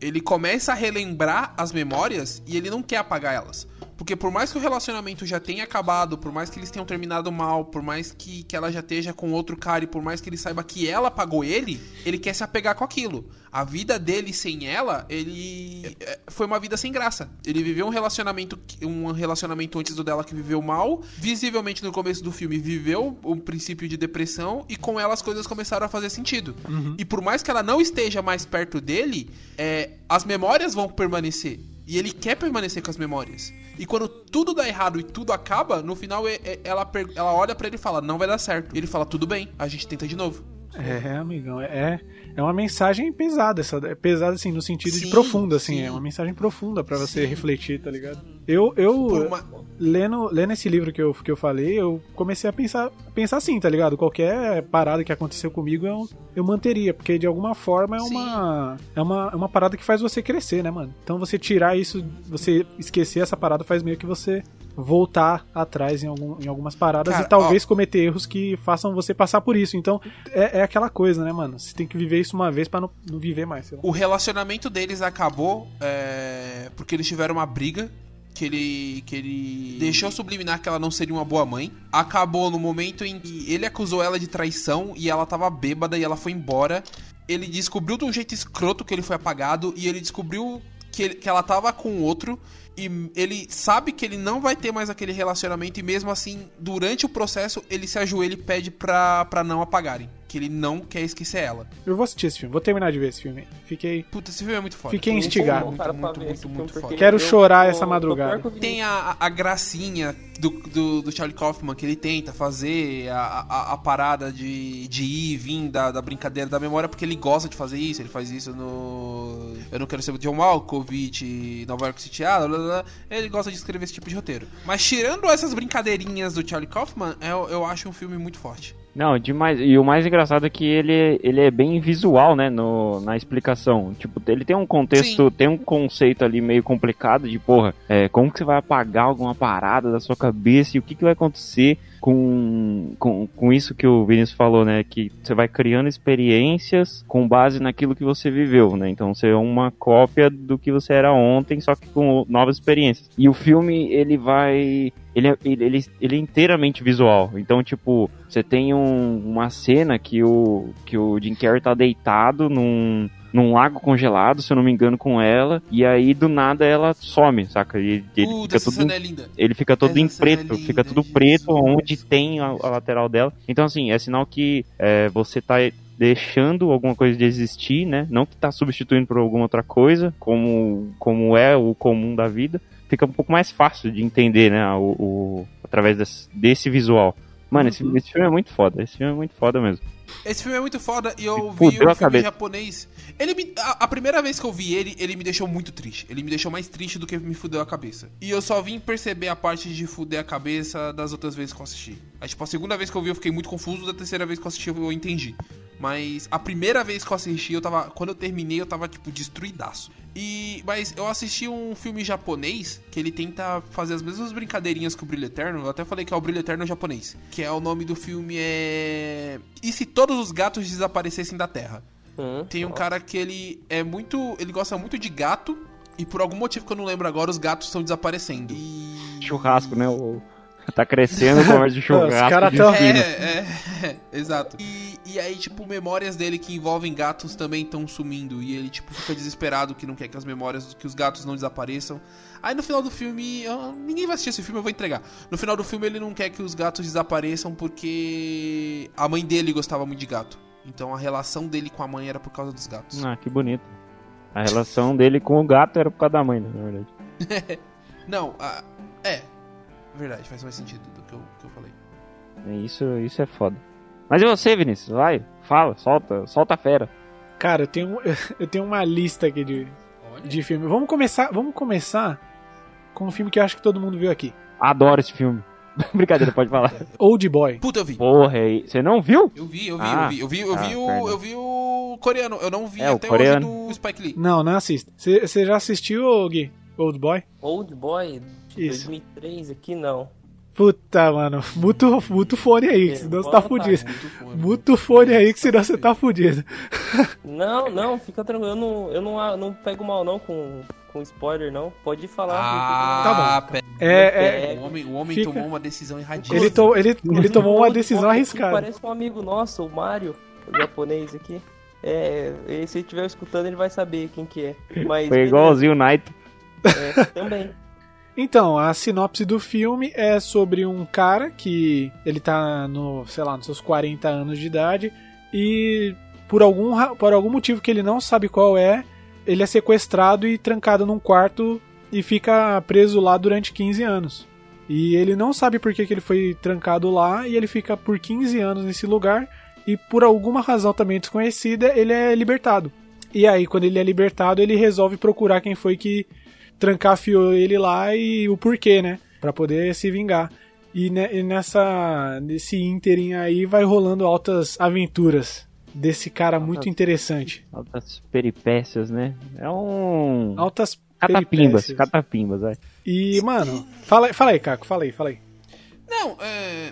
ele começa a relembrar as memórias e ele não quer apagar elas. Porque por mais que o relacionamento já tenha acabado, por mais que eles tenham terminado mal, por mais que, que ela já esteja com outro cara e por mais que ele saiba que ela pagou ele, ele quer se apegar com aquilo. A vida dele sem ela, ele é, foi uma vida sem graça. Ele viveu um relacionamento, um relacionamento antes do dela que viveu mal, visivelmente no começo do filme viveu um princípio de depressão e com ela as coisas começaram a fazer sentido. E por mais que ela não esteja mais perto dele, é, as memórias vão permanecer. E ele quer permanecer com as memórias. E quando tudo dá errado e tudo acaba, no final ela, ela olha pra ele e fala: Não vai dar certo. E ele fala: Tudo bem, a gente tenta de novo. É, amigão, é, é uma mensagem pesada, essa, é pesada assim, no sentido de Sim, profunda, assim, sim. é uma mensagem profunda pra você refletir, tá ligado? Eu, eu uma- lendo, lendo esse livro que eu, que eu falei, eu comecei a pensar, pensar assim, tá ligado? Qualquer parada que aconteceu comigo, eu, eu manteria, porque de alguma forma é uma, é uma é uma parada que faz você crescer, né, mano? Então você tirar isso, você esquecer essa parada faz meio que você voltar atrás em, algum, em algumas paradas Cara, e talvez cometer erros que façam você passar por isso. Então é, é aquela coisa, né, mano? Você tem que viver isso uma vez pra não, não viver mais. O relacionamento deles acabou é, porque eles tiveram uma briga. Que ele, que ele deixou subliminar que ela não seria uma boa mãe. Acabou no momento em que ele acusou ela de traição e ela tava bêbada e ela foi embora. Ele descobriu de um jeito escroto que ele foi apagado e ele descobriu que, ele- que ela tava com outro. E ele sabe que ele não vai ter mais aquele relacionamento e mesmo assim, durante o processo, ele se ajoelha e pede pra não apagarem. Que ele não quer esquecer ela. Eu vou assistir esse filme, vou terminar de ver esse filme. Fiquei. Puta, esse filme é muito foda. Fiquei Muito, instigado. Muito, muito, muito, muito, filme, foda. Quero eu chorar tô- essa madrugada. Tem a, a gracinha do, do, do Charlie Kaufman, que ele tenta fazer a, a, a parada de, de ir e vir da, da brincadeira da memória, porque ele gosta de fazer isso, ele faz isso no Eu Não Quero Ser o John Malkovich, Nova York City, blá, blá, blá, ele gosta de escrever esse tipo de roteiro. Mas tirando essas brincadeirinhas do Charlie Kaufman, eu, eu acho um filme muito forte. Não, demais. E o mais engraçado é que ele, ele é bem visual, né, no, na explicação. Tipo, ele tem um contexto, Sim. tem um conceito ali meio complicado de, porra, é, como que você vai apagar alguma parada da sua cabeça e o que, que vai acontecer com, com, com isso que o Vinícius falou, né, que você vai criando experiências com base naquilo que você viveu, né, então você é uma cópia do que você era ontem, só que com novas experiências. E o filme, ele vai ele é, ele, ele, é inteiramente visual. Então, tipo, você tem um- uma cena que o, que o Jim Carrey tá deitado num, num lago congelado, se eu não me engano, com ela, e aí do nada ela some, saca? E ele Puta, fica tudo cena é linda. ele fica todo Essa em é preto, linda, fica tudo Jesus. preto onde tem a, a lateral dela. Então, assim, é sinal que é, você tá deixando alguma coisa de existir, né? Não que tá substituindo por alguma outra coisa, como, como é o comum da vida. Fica um pouco mais fácil de entender, né? O, o- através desse, desse visual. Mano, esse, Uhum. esse filme é muito foda. Esse filme é muito foda mesmo. Esse filme é muito foda e eu vi Fudeu um filme cabeça. japonês. Ele me, a, a primeira vez que eu vi ele, ele me deixou muito triste. Ele me deixou mais triste do que me fudeu a cabeça. E eu só vim perceber a parte de fuder a cabeça das outras vezes que eu assisti. Aí, tipo, a segunda vez que eu vi eu fiquei muito confuso, da terceira vez que eu assisti eu entendi. Mas a primeira vez que eu assisti, eu tava. Quando eu terminei, eu tava, tipo, destruidaço. E. Mas eu assisti um filme japonês que ele tenta fazer as mesmas brincadeirinhas que o Brilho Eterno. Eu até falei que é o Brilho Eterno japonês. Que é o nome do filme é. E se todos os gatos desaparecessem da Terra? Hum, Tem um nossa. cara que ele é muito. Ele gosta muito de gato. E por algum motivo que eu não lembro agora, os gatos estão desaparecendo. E. Churrasco, né? O, tá crescendo comércio de churrasco. caras de tão- esquina. É, é, é, exato. E, e aí, tipo, memórias dele que envolvem gatos também estão sumindo. E ele, tipo, fica desesperado que não quer que as memórias, que os gatos não desapareçam. Aí no final do filme, eu- ninguém vai assistir esse filme, eu vou entregar. No final do filme, ele não quer que os gatos desapareçam porque a mãe dele gostava muito de gato. Então a relação dele com a mãe era por causa dos gatos. Ah, que bonito. A relação dele com o gato era por causa da mãe, né, na verdade. Não, a- é. Verdade, faz mais sentido do que eu, que eu falei. É, Isso, isso é foda. Mas e você, Vinícius? Vai, fala, solta, solta a fera. Cara, eu tenho, eu tenho uma lista aqui de, de filme. Vamos começar, vamos começar com um filme que eu acho que todo mundo viu aqui. Adoro esse filme. Brincadeira, pode falar. Old Boy. Puta, eu vi. Porra, e- você não viu? Eu vi, eu vi, Ah. eu vi, eu vi, eu vi, Ah, o, perdão. eu vi o coreano, eu não vi É, o até coreano. hoje do Spike Lee. Não, não assista. Você já assistiu, Gui? Old Boy? Old Boy Isso. 2003 aqui não. Puta, mano. Muta, muta o fone aí, que senão você tá fudido. Muito fone aí, que senão você tá fudido. Não, não, fica tranquilo. Eu não, eu não, não pego mal não com, com spoiler, não. Pode falar. Ah, Tá pera. É, é, O homem, o homem Fica- tomou uma decisão erradíssima. ele, to, ele, ele tomou uma decisão arriscada. Parece um amigo nosso, o Mario, o japonês aqui. É, e se ele estiver escutando, ele vai saber quem que é. Mas Foi igualzinho o Night. É, também. Então, a sinopse do filme é sobre um cara que ele tá no, sei lá, nos seus 40 anos de idade e por algum, por algum motivo que ele não sabe qual é, ele é sequestrado e trancado num quarto e fica preso lá durante 15 anos. E ele não sabe por que, que ele foi trancado lá e ele fica por 15 anos nesse lugar e por alguma razão também desconhecida, ele é libertado. E aí, quando ele é libertado, ele resolve procurar quem foi que trancafiou ele lá e o porquê, né? Pra poder se vingar. E, ne- e nessa nesse ínterim aí vai rolando altas aventuras desse cara muito interessante. Altas peripécias, né? É um. Altas Catapimbas, peripécias. catapimbas, vai. E, mano, fala, fala aí, Caco, fala aí, fala aí. Não, é.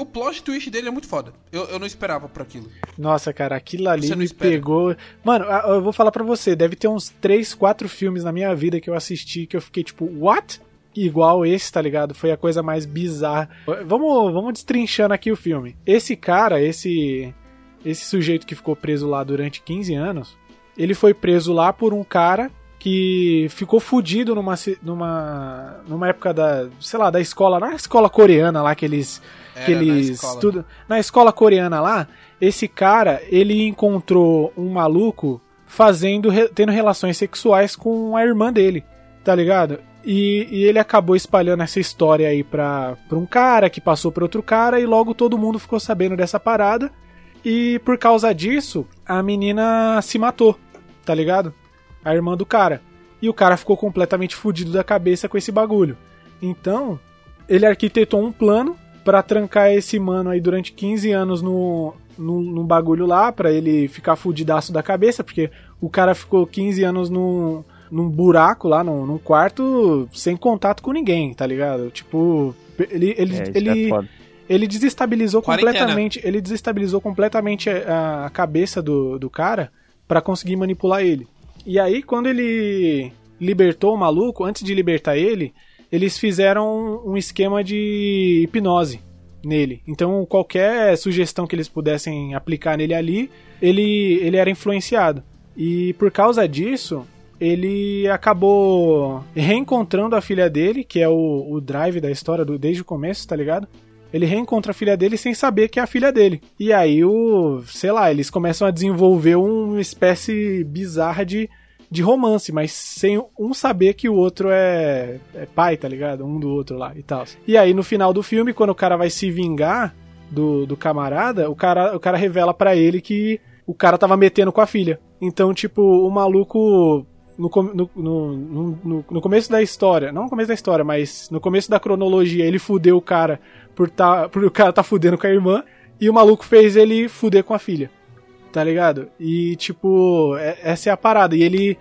O plot twist dele é muito foda. Eu, eu não esperava por aquilo. Nossa, cara, aquilo ali me espera. pegou. Mano, eu vou falar pra você, deve ter uns 3, 4 filmes na minha vida que eu assisti que eu fiquei tipo, what? Igual esse, tá ligado? Foi a coisa mais bizarra. Vamos, vamos destrinchando aqui o filme. Esse cara, esse esse sujeito que ficou preso lá durante 15 anos, ele foi preso lá por um cara que ficou fudido numa, numa, numa época da, sei lá, da escola, na escola coreana lá que eles Era na eles escola. estudam. Na escola coreana lá, esse cara, ele encontrou um maluco fazendo, tendo relações sexuais com a irmã dele, tá ligado? E, e ele acabou espalhando essa história aí pra, pra um cara que passou pra outro cara e logo todo mundo ficou sabendo dessa parada. E por causa disso, a menina se matou, tá ligado? A irmã do cara. E o cara ficou completamente fudido da cabeça com esse bagulho. Então, ele arquitetou um plano pra trancar esse mano aí durante 15 anos no, no, num bagulho lá, pra ele ficar fudidaço da cabeça, porque o cara ficou 15 anos no, num buraco lá, num, num quarto, sem contato com ninguém, tá ligado? Tipo, ele, ele, É, ele, é ele desestabilizou Quarentena. completamente, ele desestabilizou completamente a, a cabeça do, do cara pra conseguir manipular ele. E aí quando ele libertou o maluco, antes de libertar ele, eles fizeram um esquema de hipnose nele. Então qualquer sugestão que eles pudessem aplicar nele ali, ele ele era influenciado. E por causa disso, ele acabou reencontrando a filha dele, que é o, o drive da história do, desde o começo, tá ligado? Ele reencontra a filha dele sem saber que é a filha dele. E aí, o, sei lá, eles começam a desenvolver uma espécie bizarra de, de romance, mas sem um saber que o outro é, é pai, tá ligado? Um do outro lá e tal. E aí, no final do filme, quando o cara vai se vingar do, do camarada, o cara, o cara revela pra ele que o cara tava metendo com a filha. Então, tipo, o maluco no, no, no- no começo da história, não no começo da história, mas no começo da cronologia, ele fudeu o cara por, tá, por o cara tá fudendo com a irmã, e o maluco fez ele fuder com a filha. Tá ligado? E tipo, é- essa é a parada. E ele.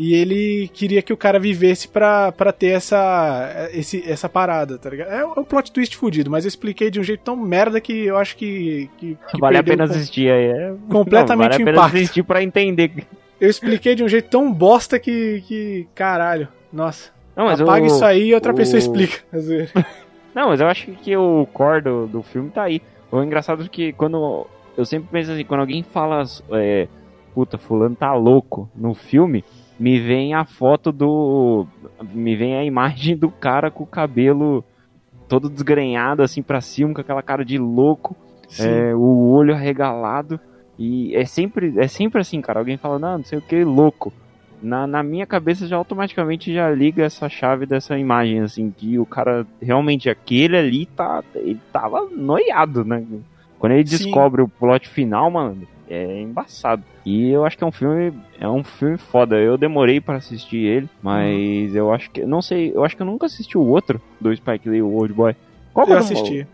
E ele queria que o cara vivesse pra, pra ter essa, esse, essa parada, tá ligado? É um plot twist fudido, mas eu expliquei de um jeito tão merda que eu acho que. que, que Vale a pena assistir aí. É... Completamente Não, vale a pena assistir pra entender. Eu expliquei de um jeito tão bosta que. que caralho. Nossa. Não, mas Apaga o- isso aí e outra o- pessoa explica. Não, mas eu acho que o core do, do filme tá aí. O engraçado é que quando. Eu sempre penso assim, quando alguém fala. É, Puta, fulano tá louco no filme, me vem a foto do. Me vem a imagem do cara com o cabelo todo desgrenhado, assim pra cima, com aquela cara de louco, é, o olho arregalado. E é sempre, é sempre assim, cara. Alguém fala, não, não sei o que, louco. Na, na minha cabeça já automaticamente já liga essa chave dessa imagem, assim, que o cara realmente, aquele ali tá. Ele tava noiado, né? Quando ele Sim. descobre o plot final, mano, é embaçado. E eu acho que é um filme. É um filme foda. Eu demorei pra assistir ele, mas eu acho que. Não sei, eu acho que eu nunca assisti o outro do Spike Lee, o Old Boy. Qual que Eu é assisti.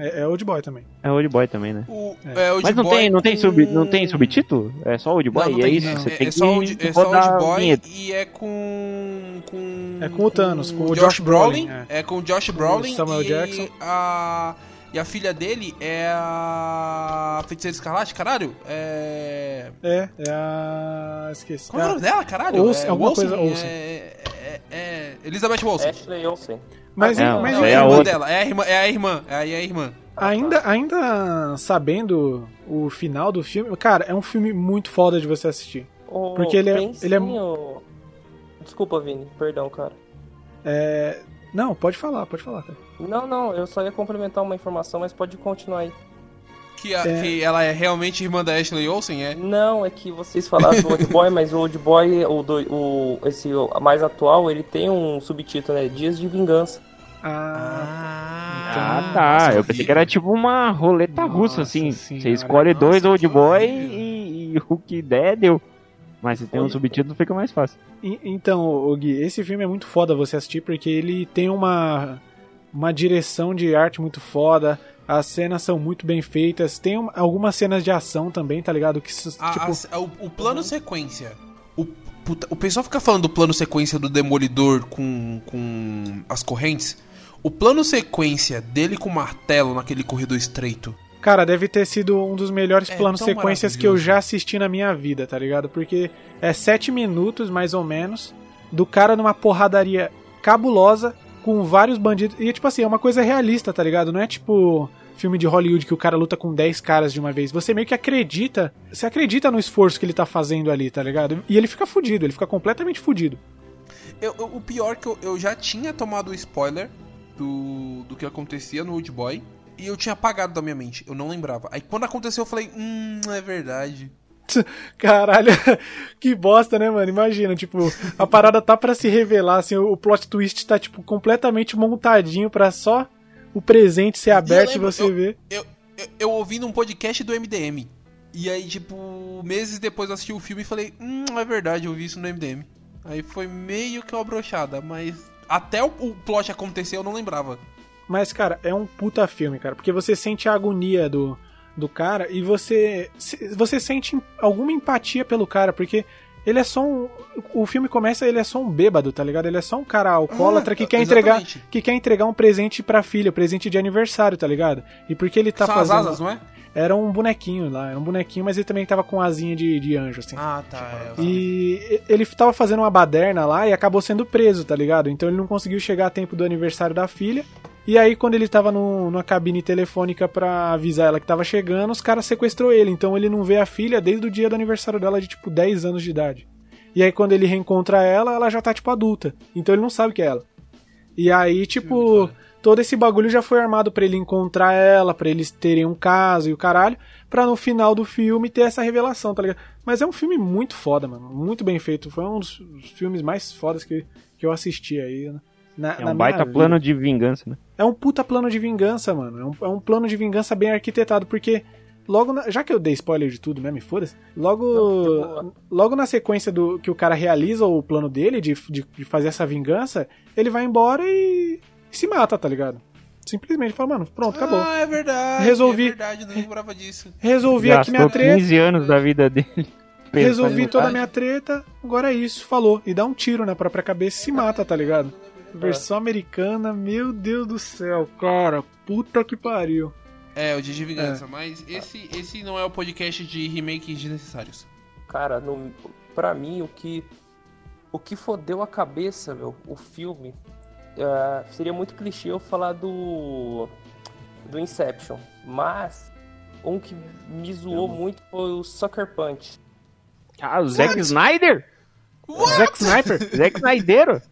É, é Old Boy também. É Old Boy também, né? O, É. é, Mas não Boy tem, não tem, com- sub, não tem subtítulo? É só Old Boy? Não, não e é isso, não. você é, tem é só Old, que é só Old Boy vinheta. e é com. com É com o Thanos, com o Josh Josh Brolin. Brolin, É. com o Josh Brolin Samuel e Jackson. a. E a filha dele é a. Feiticeira Escarlate, caralho? É. É, é a. Esqueci. Qual é o Ah, nome dela, caralho? Olsen, é alguma Olsen? coisa Olsen. É, é, é Elizabeth Olsen. Ashley Olsen. mas Não, mas Não, é é a irmã outra. dela. É a irmã. É a irmã. É a, é a irmã. ainda, ainda sabendo o final do filme, cara, é um filme muito foda de você assistir. O Porque ele é- ele é- Desculpa, Vini. Perdão, cara. É. Não, pode falar, pode falar, cara. Não, não. Eu só ia complementar uma informação, mas pode continuar aí. Que, a- É. que ela é realmente irmã da Ashley Olsen, é? Não, é que vocês falaram do Old Boy, mas o Old Boy, o, do, o esse o mais atual, ele tem um subtítulo, né? Dias de Vingança. Ah. Ah, tá. nossa, eu pensei que era tipo uma roleta Nossa russa, assim. senhora. Você escolhe Nossa, dois Old Boy e, e o que der, deu. Mas se tem um subtítulo, fica mais fácil. E- Então, Gui, esse filme é muito foda você assistir porque ele tem uma, uma direção de arte muito foda, as cenas são muito bem feitas, tem um- algumas cenas de ação também, tá ligado? Que, A- tipo, a- o, o plano sequência. O, puta, o pessoal fica falando do plano sequência do Demolidor com, com as correntes. O plano sequência dele com o martelo naquele corredor estreito. Cara, deve ter sido um dos melhores É planos sequências que eu já assisti na minha vida, tá ligado? Porque é sete minutos, mais ou menos, do cara numa porradaria cabulosa com vários bandidos. E, tipo assim, é uma coisa realista, tá ligado? Não é tipo filme de Hollywood que o cara luta com 10 caras de uma vez. Você meio que acredita, você acredita no esforço que ele tá fazendo ali, tá ligado? E ele fica fudido, ele fica completamente fudido. Eu- eu- o pior é que eu, eu já tinha tomado o spoiler do, do que acontecia no Old Boy. E eu tinha apagado da minha mente. Eu não lembrava. Aí quando aconteceu, eu falei, hum, é verdade. Caralho, que bosta, né, mano? Imagina, tipo, a parada tá pra se revelar, assim, o plot twist tá, tipo, completamente montadinho pra só o presente ser aberto e, lembro, você eu- ver. Eu, eu, eu ouvi num podcast do MDM. E aí, tipo, meses depois eu assisti o filme e falei, hum, é verdade, eu vi isso no MDM. Aí foi meio que uma brochada, mas até o, o plot acontecer eu não lembrava. Mas, cara, é um puta filme, cara, porque você sente a agonia do, do cara e você, você sente alguma empatia pelo cara, porque ele é só um. O filme começa, ele é só um bêbado, tá ligado? Ele é só um cara alcoólatra Ah, que quer entregar. Que quer entregar um presente pra filha, presente de aniversário, tá ligado? E porque ele tá São fazendo. as asas, não é? Era um bonequinho lá, era um bonequinho, mas ele também tava com asinha de, de anjo, assim. Ah, tá. É, E ele tava fazendo uma baderna lá e acabou sendo preso, tá ligado? Então ele não conseguiu chegar a tempo do aniversário da filha. E aí, quando ele tava no, numa cabine telefônica pra avisar ela que tava chegando, os caras sequestrou ele. Então ele não vê a filha desde o dia do aniversário dela de tipo 10 anos de idade. E aí, quando ele reencontra ela, ela já tá tipo adulta. Então ele não sabe que é ela. E aí, tipo, todo esse bagulho já foi armado pra ele encontrar ela, pra eles terem um caso e o caralho, pra no final do filme ter essa revelação, tá ligado? Mas é um filme muito foda, mano. Muito bem feito. Foi um dos dos filmes mais fodas que, que eu assisti aí, né? Na, É um baita vida. plano de vingança, né? É um puta plano de vingança, mano. É um, é um plano de vingança bem arquitetado, porque logo na- já que eu dei spoiler de tudo, né, me foda-se. Logo Não, logo na sequência do que o cara realiza o plano dele de, de, de fazer essa vingança, ele vai embora e, e se mata, tá ligado? Simplesmente fala, mano, pronto, acabou. Ah, é verdade. Resolvi. É verdade, não lembrava disso. Resolvi aqui minha Gastou treta. 15 anos da vida dele. Resolvi toda a minha treta, agora é isso, falou. E dá um tiro na própria cabeça e se mata, tá ligado? Versão americana, meu Deus do céu, cara, puta que pariu. É, o Dia de Vingança, mas esse, esse não é o podcast de remakes desnecessários. Cara, no, pra mim, o que. O que fodeu a cabeça, meu, o filme. é, seria muito clichê eu falar do. Do Inception. Mas. Um que me zoou muito foi o Sucker Punch. Ah, o Zack Snyder? Zack Sniper, Zack Snyder?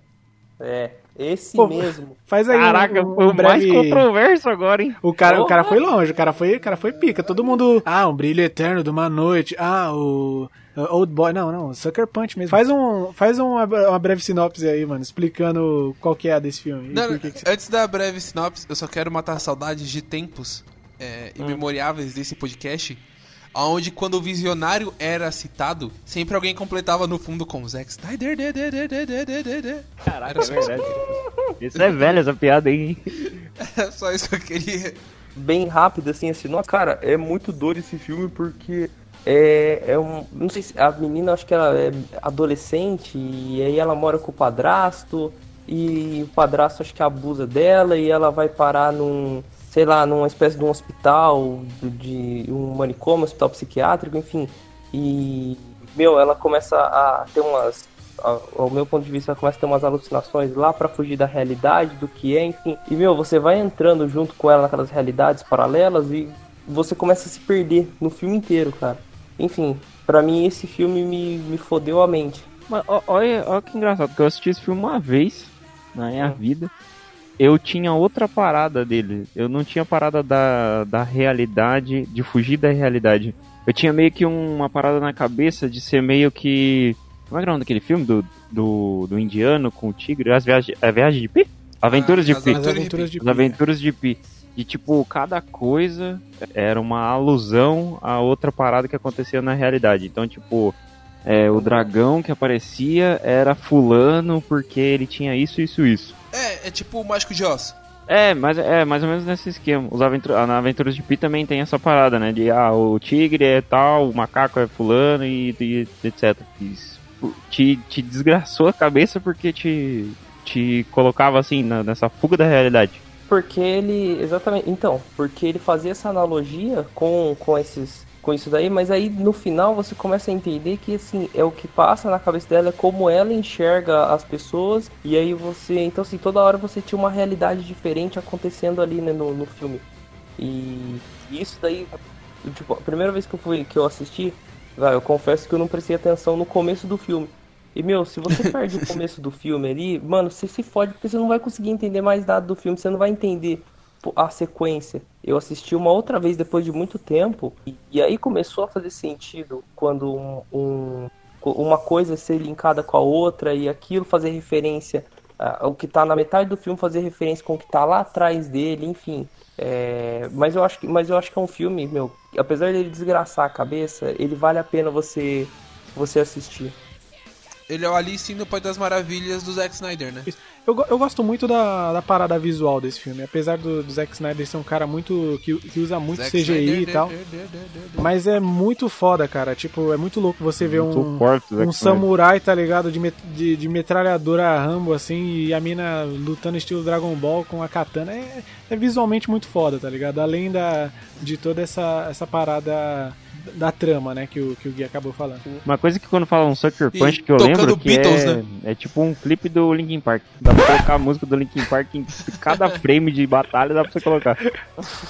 É, esse Pô, mesmo. faz aí Caraca, um, foi um o mais breve... controverso agora, hein? O cara, o cara foi longe, o cara foi, o cara foi pica. Todo mundo. Ah, um brilho eterno de uma noite. Ah, o. Old Boy. Não, não, Sucker Punch mesmo. Faz, um, faz uma, uma breve sinopse aí, mano, explicando qual que é a desse filme. Não, que que antes da breve sinopse, eu só quero matar saudades de tempos é, imemoriáveis desse podcast, onde quando o Visionário era citado, sempre alguém completava no fundo com Zack Snyder. de- de- de- de- de- de- de-. Caraca, é verdade. Isso é velho, essa piada aí. hein? É só isso que eu queria. bem rápido, assim, assim. Nossa, cara, é muito doido esse filme porque é, é um. Não sei se a menina, acho que ela é adolescente e aí ela mora com o padrasto e o padrasto acho que abusa dela e ela vai parar num. Sei lá, numa espécie de um hospital, de um manicômio, um hospital psiquiátrico, enfim. E, meu, ela começa a ter umas ao meu ponto de vista, ela começa a ter umas alucinações lá pra fugir da realidade, do que é, enfim. E, meu, você vai entrando junto com ela naquelas realidades paralelas e você começa a se perder no filme inteiro, cara. Enfim, pra mim esse filme me, me fodeu a mente. Mas olha, olha que engraçado, que eu assisti esse filme uma vez na minha vida. Eu tinha outra parada dele. Eu não tinha parada da, da realidade, de fugir da realidade. Eu tinha meio que uma parada na cabeça de ser meio que. Como é que é o nome daquele filme? Do, do, do indiano com o tigre? As viagens, a viagem de Pi? Aventuras de as Pi. As aventuras de As aventuras de Pi. De tipo, cada coisa era uma alusão a outra parada que acontecia na realidade. Então, tipo, é, o dragão que aparecia era fulano porque ele tinha isso, isso, isso. É, é tipo o Mágico de Oz. É, mas é mais ou menos nesse esquema. Os aventu na Aventuras de Pi também tem essa parada, né? De ah, o tigre é tal, o macaco é fulano e, e etc. Isso te, te desgraçou a cabeça porque te, te colocava assim na- nessa fuga da realidade. Porque ele. Exatamente. Então, porque ele fazia essa analogia com, com esses. Com isso daí, mas aí no final você começa a entender que assim, é o que passa na cabeça dela, é como ela enxerga as pessoas, e aí você. Então assim, toda hora você tinha uma realidade diferente acontecendo ali né, no, no filme. E isso daí, tipo, a primeira vez que eu fui que eu assisti, vai, eu confesso que eu não prestei atenção no começo do filme. E meu, se você perde o começo do filme ali, mano, você se fode porque você não vai conseguir entender mais nada do filme, você não vai entender a sequência. Eu assisti uma outra vez depois de muito tempo, e, e aí começou a fazer sentido quando um, um, uma coisa ser linkada com a outra e aquilo fazer referência. Uh, o que tá na metade do filme fazer referência com o que tá lá atrás dele, enfim. É, mas, eu acho que, mas eu acho que é um filme, meu, apesar dele desgraçar a cabeça, ele vale a pena você, você assistir. Ele é o Alice no País das Maravilhas do Zack Snyder, né? Eu, eu gosto muito da, da parada visual desse filme. Apesar do, do Zack Snyder ser um cara muito. que, que usa muito Zack CGI Snyder, e tal. mas é muito foda, cara. Tipo, é muito louco você ver um, forte, um samurai, tá ligado? De, de, de metralhadora Rambo, assim, e a mina lutando estilo Dragon Ball com a katana. É, é visualmente muito foda, tá ligado? Além da, de toda essa, essa parada da trama, né, que o, que o Gui acabou falando. Uma coisa que quando falam Sucker Punch, e que eu lembro que Beatles, é, né? é tipo um clipe do Linkin Park. Dá pra colocar a música do Linkin Park em cada frame de batalha, dá pra você colocar.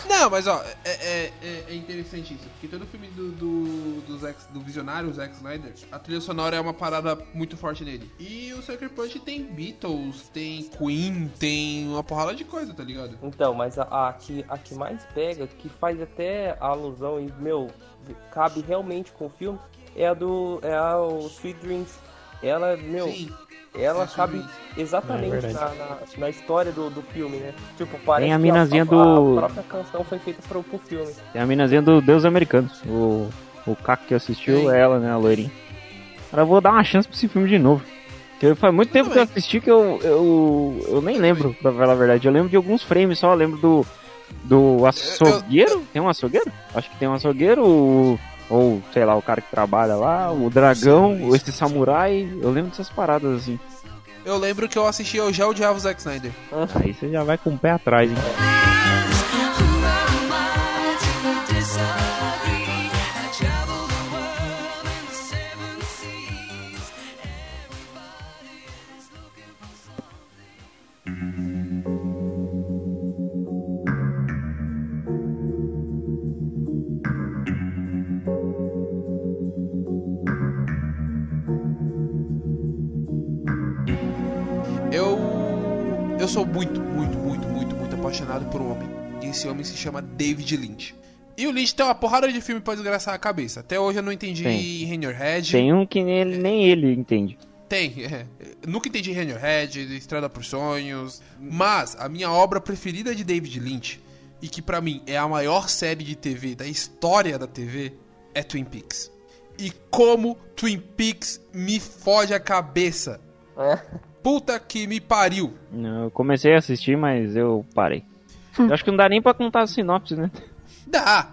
Não, mas ó, é, é, é, é interessante isso, porque todo filme do, do, do, Zack, do visionário Zack Snyder, a trilha sonora é uma parada muito forte nele. E o Sucker Punch tem Beatles, tem Queen, tem uma porrada de coisa, tá ligado? Então, mas a, a, que, a que mais pega, que faz até a alusão e, meu, cabe realmente com o filme é a do é a o Sweet Dreams. Ela, meu, Sim. ela é cabe exatamente é na, na, na, história do, do filme, né? Tipo, parece Tem a minazinha a, do. A própria canção foi feita pro, pro filme. Tem a minazinha do Deus Americanos. O, o Caco que assistiu Sim. é ela, né? A loirinha. Agora eu vou dar uma chance pra esse filme de novo. Porque faz muito tempo que eu assisti que eu, eu, eu nem lembro, pra falar a verdade. Eu lembro de alguns frames só, eu lembro do do açougueiro? Tem um açougueiro? Acho que tem um açougueiro, ou, ou sei lá, o cara que trabalha lá, o dragão, sim, esse samurai. Eu lembro dessas paradas assim. Eu lembro que eu assisti ao já odiava o Zack Snyder. Aí você já vai com o pé atrás, hein? Sou muito, muito, muito, muito, muito apaixonado por um homem. E esse homem se chama David Lynch. E o Lynch tem uma porrada de filme pra desgraçar a cabeça. Até hoje eu não entendi tem. Head. Tem um que nem ele, nem ele entende. Tem, é. Nunca entendi Head, Estrada por Sonhos. Mas a minha obra preferida de David Lynch, e que para mim é a maior série de TV da história da TV, é Twin Peaks. E como Twin Peaks me fode a cabeça. É. Puta que me pariu. Eu comecei a assistir, mas eu parei. eu acho que não dá nem pra contar a sinopse, né? Dá.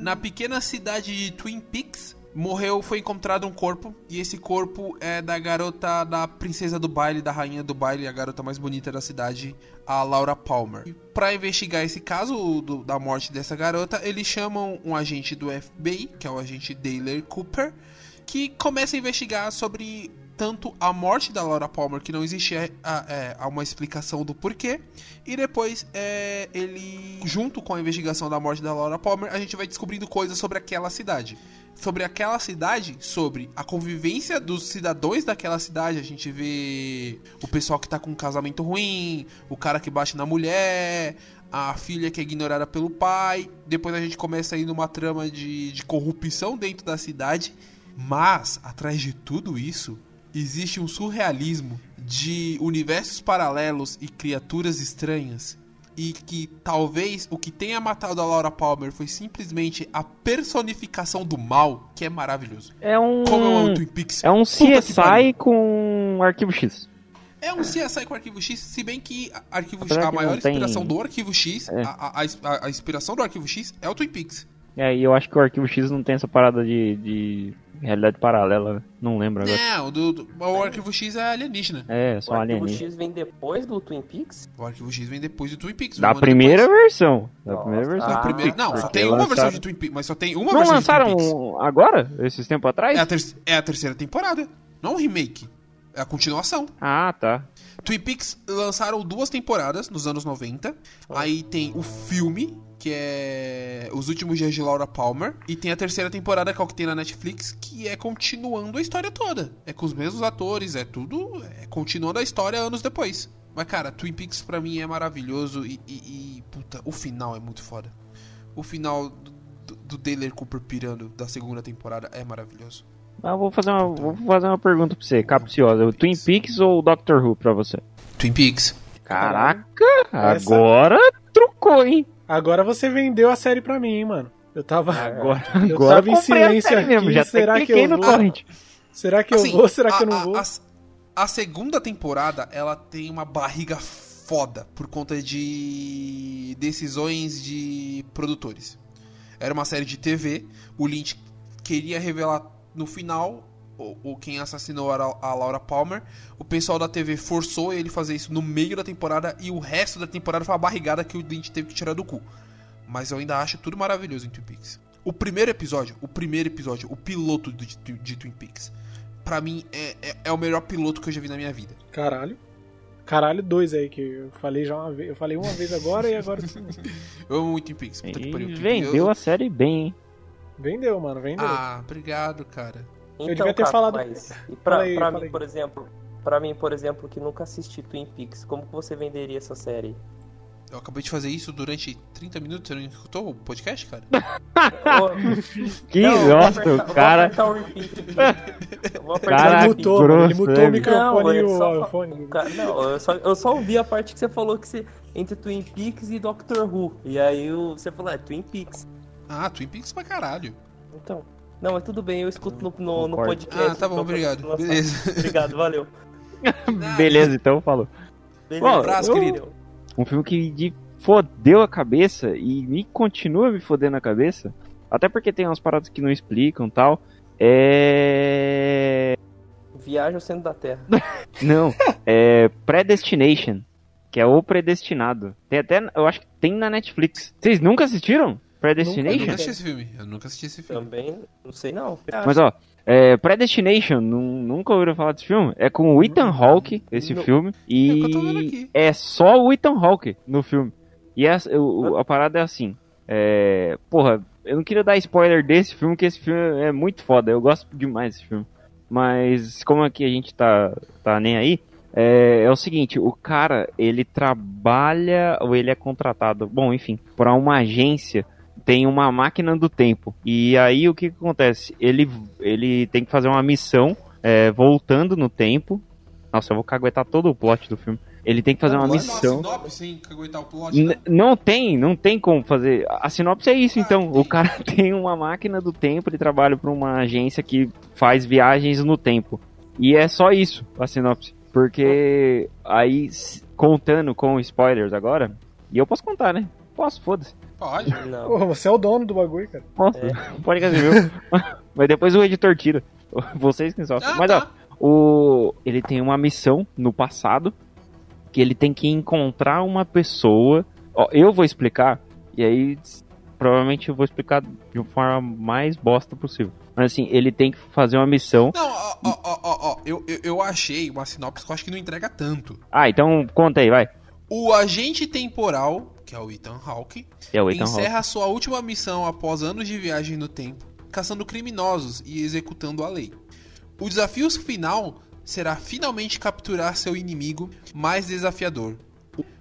Na pequena cidade de Twin Peaks, morreu, foi encontrado um corpo. E esse corpo é da garota, da princesa do baile, da rainha do baile, a garota mais bonita da cidade, a Laura Palmer. Pra investigar esse caso do, da morte dessa garota, eles chamam um agente do FBI, que é o agente Dale Cooper, que começa a investigar sobre tanto a morte da Laura Palmer, que não existia a, é, a uma explicação do porquê, e depois é, ele, junto com a investigação da morte da Laura Palmer, a gente vai descobrindo coisas sobre aquela cidade. Sobre aquela cidade, sobre a convivência dos cidadãos daquela cidade, a gente vê o pessoal que tá com um casamento ruim, o cara que bate na mulher, a filha que é ignorada pelo pai. Depois a gente começa aí numa trama de, de corrupção dentro da cidade. Mas, atrás de tudo isso, existe um surrealismo de universos paralelos e criaturas estranhas e que talvez o que tenha matado a Laura Palmer foi simplesmente a personificação do mal, que é maravilhoso. É um Como Twin Peaks. É um CSI com Arquivo X. É um CSI com Arquivo X, se bem que Arquivo X, a maior inspiração tem... do Arquivo X, é. a, a, a, inspiração do Arquivo X é o Twin Peaks. É, e eu acho que o Arquivo X não tem essa parada de, de realidade paralela, não lembro agora. Não, do, do, o Arquivo X é alienígena. É, só alienígena. O Arquivo X vem depois do Twin Peaks? O Arquivo X vem depois do Twin Peaks. Da primeira depois. versão. Da Nossa. primeira versão. Ah, primeira, não, só tem uma lançaram... versão de Twin Peaks, mas só tem uma não versão lançaram de Twin Peaks. agora? Esses tempos atrás? É a, ter é a terceira temporada. Não é um remake. É a continuação. Ah, tá. Twin Peaks lançaram duas temporadas nos anos 90. Aí tem o filme, que é Os Últimos Dias de Laura Palmer. E tem a terceira temporada, que é o que tem na Netflix, que é continuando a história toda. É com os mesmos atores, é tudo. É continuando a história anos depois. Mas, cara, Twin Peaks pra mim é maravilhoso e, e- e, puta, o final é muito foda. O final do, do, Dale Cooper pirando da segunda temporada é maravilhoso. Mas eu vou fazer uma, vou fazer uma pergunta pra você, capciosa. O Twin Peaks ou o Doctor Who pra você? Twin Peaks. Caraca, Essa- agora trucou, hein? Agora você vendeu a série pra mim, hein, mano. Eu tava. Agora, Eu agora tava em comprei a silêncio série aqui, Já será que eu no vou? torrent. Será que eu Assim, vou? Será que a- eu não a- vou? A, a segunda temporada, ela tem uma barriga foda por conta de decisões de produtores. Era uma série de TV, o Lynch queria revelar no final o, o- quem assassinou era a Laura Palmer. O pessoal da TV forçou ele a fazer isso no meio da temporada e o resto da temporada foi uma barrigada que o Lynch teve que tirar do cu. Mas eu ainda acho tudo maravilhoso em Twin Peaks. O primeiro episódio, o primeiro episódio, o piloto de, de- de Twin Peaks, pra mim é, é, é o melhor piloto que eu já vi na minha vida. Caralho. Caralho, dois aí que eu falei já uma vez. Eu falei uma vez agora e agora Eu amo muito Twin Peaks. Puta que pariu. Twin vendeu Peaks. a série bem, hein? vendeu, mano, vendeu. Ah, obrigado, cara. Então, devia ter Caco, falado- Mas, e pra, aí, pra mim, aí. por exemplo, para mim, por exemplo, que nunca assisti Twin Peaks, como que você venderia essa série? Eu acabei de fazer isso durante 30 minutos. Você não escutou o podcast, cara? Que não, eu vou nossa, apertar- o cara. Vou apertar o. Eu Caraca, ele o mutou, grosso, ele mutou é. o microfone Não, e ele o só- iPhone. Cara, não, eu só, eu só ouvi a parte que você falou que você. Entre Twin Peaks e Doctor Who. E aí você falou, é Twin Peaks. Ah, Twin Peaks pra caralho. Então. Não, mas tudo bem, eu escuto no, no, no podcast. Ah, tá bom, então, obrigado. Beleza. Obrigado, valeu. Beleza, então falou. Beleza. Bom, abraço, eu- querido. Um filme que me fodeu a cabeça e me continua me fodendo a cabeça. Até porque tem umas paradas que não explicam e tal. É. Viagem ao centro da Terra. Não, é Predestination, que é o predestinado. Tem até, eu acho que tem na Netflix. Vocês nunca assistiram? Eu Predestination? nunca assisti esse filme. Eu nunca assisti esse filme. Também, não sei não. Mas ó, é, Predestination, nu- nunca ouviram falar desse filme? É com o Ethan Hawke, esse Não. filme. É que eu E é só o Ethan Hawke no filme. E a, o- a parada é assim. É, porra, eu não queria dar spoiler desse filme, porque esse filme é muito foda. Eu gosto demais desse filme. Mas como aqui a gente tá, tá nem aí, é, é o seguinte, o cara, ele trabalha, ou ele é contratado, bom, enfim, para uma agência, tem uma máquina do tempo. E aí o que, que acontece? Ele, ele tem que fazer uma missão é, voltando no tempo. Nossa, eu vou caguetar todo o plot do filme. Ele tem que fazer uma Manda missão. sinopse sem caguetar o plot, né? não tem, não tem como fazer. A sinopse é isso, então. O cara tem uma máquina do tempo, ele trabalha para uma agência que faz viagens no tempo. E é só isso, a sinopse. Porque aí, contando com spoilers agora, e eu posso contar, né? Posso, foda-se. Pode. Não. Pô, você é o dono do bagulho, cara. Posso. É. Pode fazer meu. Mas depois o editor tira. Vocês que sofrem. Ah, Mas tá. ó, o ele tem uma missão no passado que ele tem que encontrar uma pessoa. Ó, eu vou explicar e aí provavelmente eu vou explicar de uma forma mais bosta possível. Mas assim, ele tem que fazer uma missão. Não, ó, ó, ó, ó, ó. Eu, eu, eu achei uma sinopse que eu acho que não entrega tanto. Ah, então conta aí, vai. O agente temporal, que é o Ethan Hawke, É o Ethan Hawke. encerra sua última missão após anos de viagem no tempo, caçando criminosos e executando a lei. O desafio final será finalmente capturar seu inimigo mais desafiador,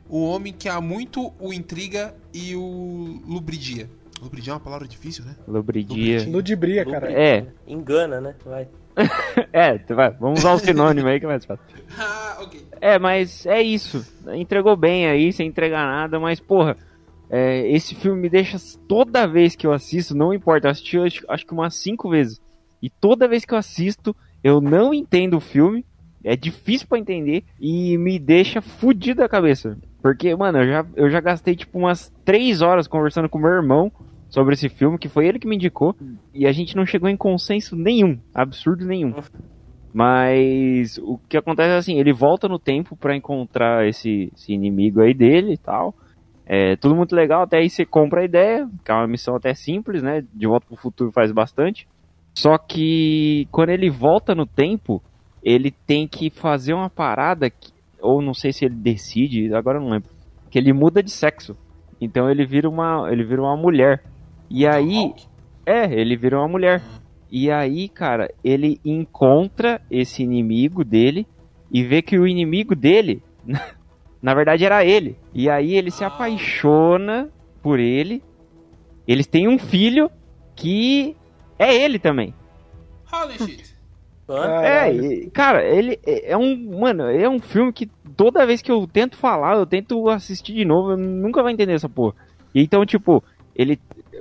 o homem que há muito o intriga e o lubridia. Lubridia é uma palavra difícil, né? Lubridia. Ludibria, cara. É. Engana, né? Vai. É, vai, vamos usar o sinônimo aí que é mais fácil. Ah, ok. É, mas é isso. Entregou bem aí, sem entregar nada, mas porra, é, esse filme me deixa toda vez que eu assisto, não importa, eu assisti acho, acho que umas cinco vezes. E toda vez que eu assisto, eu não entendo o filme, é difícil pra entender e me deixa fudido a cabeça. Porque, mano, eu já, eu já gastei tipo umas três horas conversando com meu irmão sobre esse filme, que foi ele que me indicou, e a gente não chegou em consenso nenhum, absurdo nenhum. Mas o que acontece é assim, ele volta no tempo pra encontrar esse, esse inimigo aí dele e tal. É tudo muito legal, até aí você compra a ideia, que é uma missão até simples, né? De volta pro futuro faz bastante. Só que quando ele volta no tempo, ele tem que fazer uma parada, que, ou não sei se ele decide, agora eu não lembro, que ele muda de sexo. Então ele vira uma, ele vira uma mulher. E aí, é, ele vira uma mulher. E aí, cara, ele encontra esse inimigo dele e vê que o inimigo dele Na verdade era ele. E aí ele se apaixona por ele. Eles têm um filho que é ele também. Holy shit. É, e, cara, ele é é um. Mano, é um filme que toda vez que eu tento falar, eu tento assistir de novo, eu nunca vai entender essa porra. E Então, tipo, ele.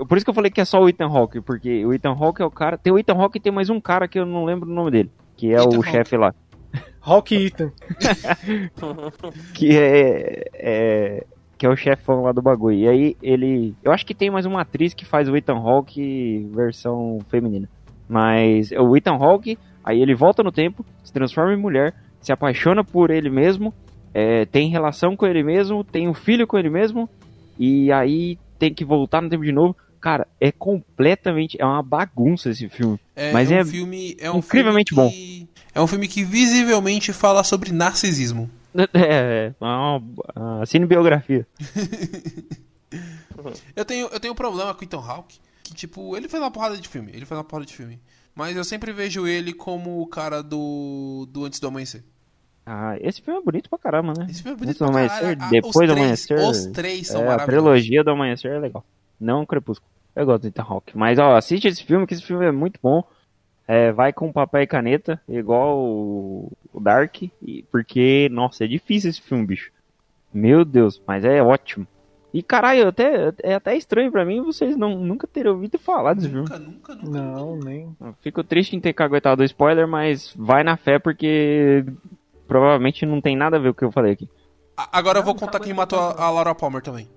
Por isso que eu falei que é só o Ethan Hawke, porque o Ethan Hawke é o cara. Tem o Ethan Hawke e tem mais um cara que eu não lembro o nome dele. Que é Ethan o Hawke. chefe lá. Rock Ethan. Que é. é que é o chefão lá do bagulho. E aí ele. Eu acho que tem mais uma atriz que faz o Ethan Hawke versão feminina. Mas é o Ethan Hawke, aí ele volta no tempo, se transforma em mulher, se apaixona por ele mesmo, é, tem relação com ele mesmo, tem um filho com ele mesmo, e aí tem que voltar no tempo de novo. Cara, é completamente. É uma bagunça esse filme. É, Mas um é filme. É um incrivelmente filme que- É um filme que visivelmente fala sobre narcisismo. É, é uma, uma cinebiografia. Eu tenho, eu tenho um problema com o Ethan Hawke, que tipo, ele fez uma porrada de filme, ele fez uma porrada de filme. Mas eu sempre vejo ele como o cara do, do Antes do Amanhecer. Ah, esse filme é bonito pra caramba, né? Esse filme é Antes bonito do pra amanhecer, caralho. Ah, depois do amanhecer. Os três são é, a maravilhosos. trilogia do amanhecer é legal. Não Crepúsculo. Eu gosto do Ethan Hawke. Mas, ó, assiste esse filme, que esse filme é muito bom. É, vai com papel e caneta, igual o, o Dark, e- porque, nossa, é difícil esse filme, bicho. Meu Deus, mas é ótimo. E caralho, até, é até estranho pra mim vocês não, nunca terem ouvido falar desse filme. Nunca, nunca, nunca. Não, nem. Fico triste em ter caguetado o spoiler, mas vai na fé porque provavelmente não tem nada a ver com o que eu falei aqui. Agora eu vou contar quem matou a Laura Palmer também.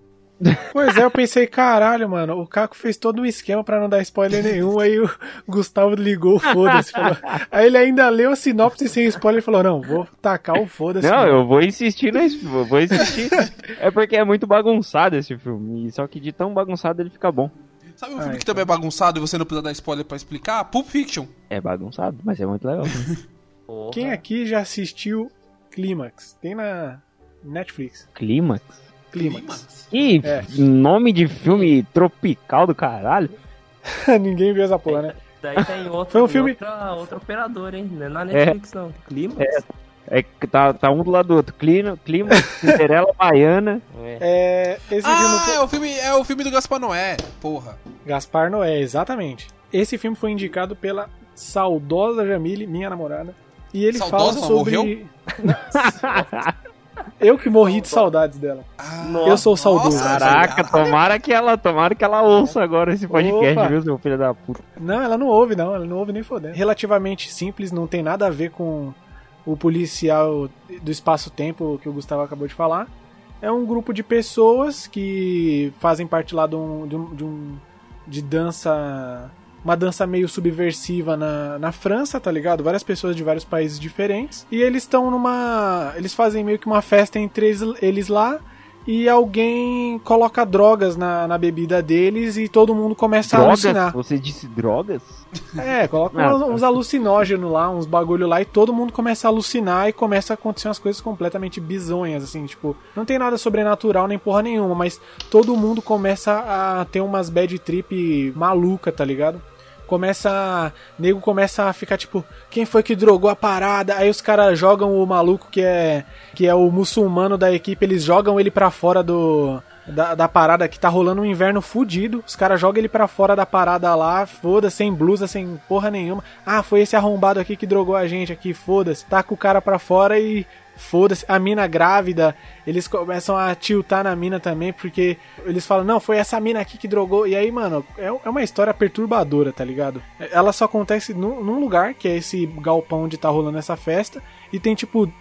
Pois é, eu pensei, caralho, mano, o Caco fez todo um esquema pra não dar spoiler nenhum, aí o Gustavo ligou, foda-se. falou- Aí ele ainda leu a sinopse sem spoiler e falou, não, vou tacar o foda-se. Não, mano. eu vou insistir eu vou insistir. é porque é muito bagunçado esse filme. e Só que de tão bagunçado ele fica bom. Sabe um Ah, filme que então. também é bagunçado e você não precisa dar spoiler pra explicar? Pulp Fiction. É bagunçado, mas é muito legal. Quem aqui já assistiu Clímax? Tem na Netflix. Clímax. Clímax. Ih, É. nome de filme tropical do caralho. Ninguém viu essa porra, né? Daí tem outro, Foi um filme- outra, outra operadora, hein? Não é na Netflix, não. Clima? É que tá, tá um do lado do outro. Clima, clima Cinderela Baiana. É, esse filme Ah, foi... é o filme, é o filme do Gaspar Noé. Porra. Gaspar Noé, exatamente. Esse filme foi indicado pela saudosa Jamile, minha namorada. E ele Saudosa, fala sobre. morreu? Eu que morri de saudades dela. Ah, Eu sou saudoso. nossa, Caraca, tomara que ela, tomara que ela ouça agora esse podcast, Opa. viu, seu filho da puta. Não, ela não ouve, não. Ela não ouve nem fodendo. Relativamente simples, não tem nada a ver com o policial do espaço-tempo que o Gustavo acabou de falar. É um grupo de pessoas que fazem parte lá de um. de, um- de um- de dança. Uma dança meio subversiva na, na França, tá ligado? Várias pessoas de vários países diferentes. E eles estão numa. Eles fazem meio que uma festa entre eles, eles lá. E alguém coloca drogas na, na bebida deles e todo mundo começa a alucinar. Drogas? Você disse drogas? É, coloca uns, uns alucinógenos lá, uns bagulho lá, e todo mundo começa a alucinar e começa a acontecer umas coisas completamente bizonhas, assim, tipo, não tem nada sobrenatural nem porra nenhuma, mas todo mundo começa a ter umas bad trip maluca, tá ligado? Começa. Nego começa a ficar tipo, quem foi que drogou a parada? Aí os caras jogam o maluco que é. que é o muçulmano da equipe, eles jogam ele pra fora do. Da, da parada que tá rolando um inverno fudido. Os caras jogam ele pra fora da parada lá, foda, sem blusa, sem porra nenhuma. Ah, foi esse arrombado aqui que drogou a gente aqui, foda-se. Taca o cara pra fora e foda-se. A mina grávida, eles começam a tiltar na mina também, porque eles falam, não, foi essa mina aqui que drogou. E aí, mano, é, é uma história perturbadora, tá ligado? Ela só acontece num, num lugar, que é esse galpão onde tá rolando essa festa, e tem tipo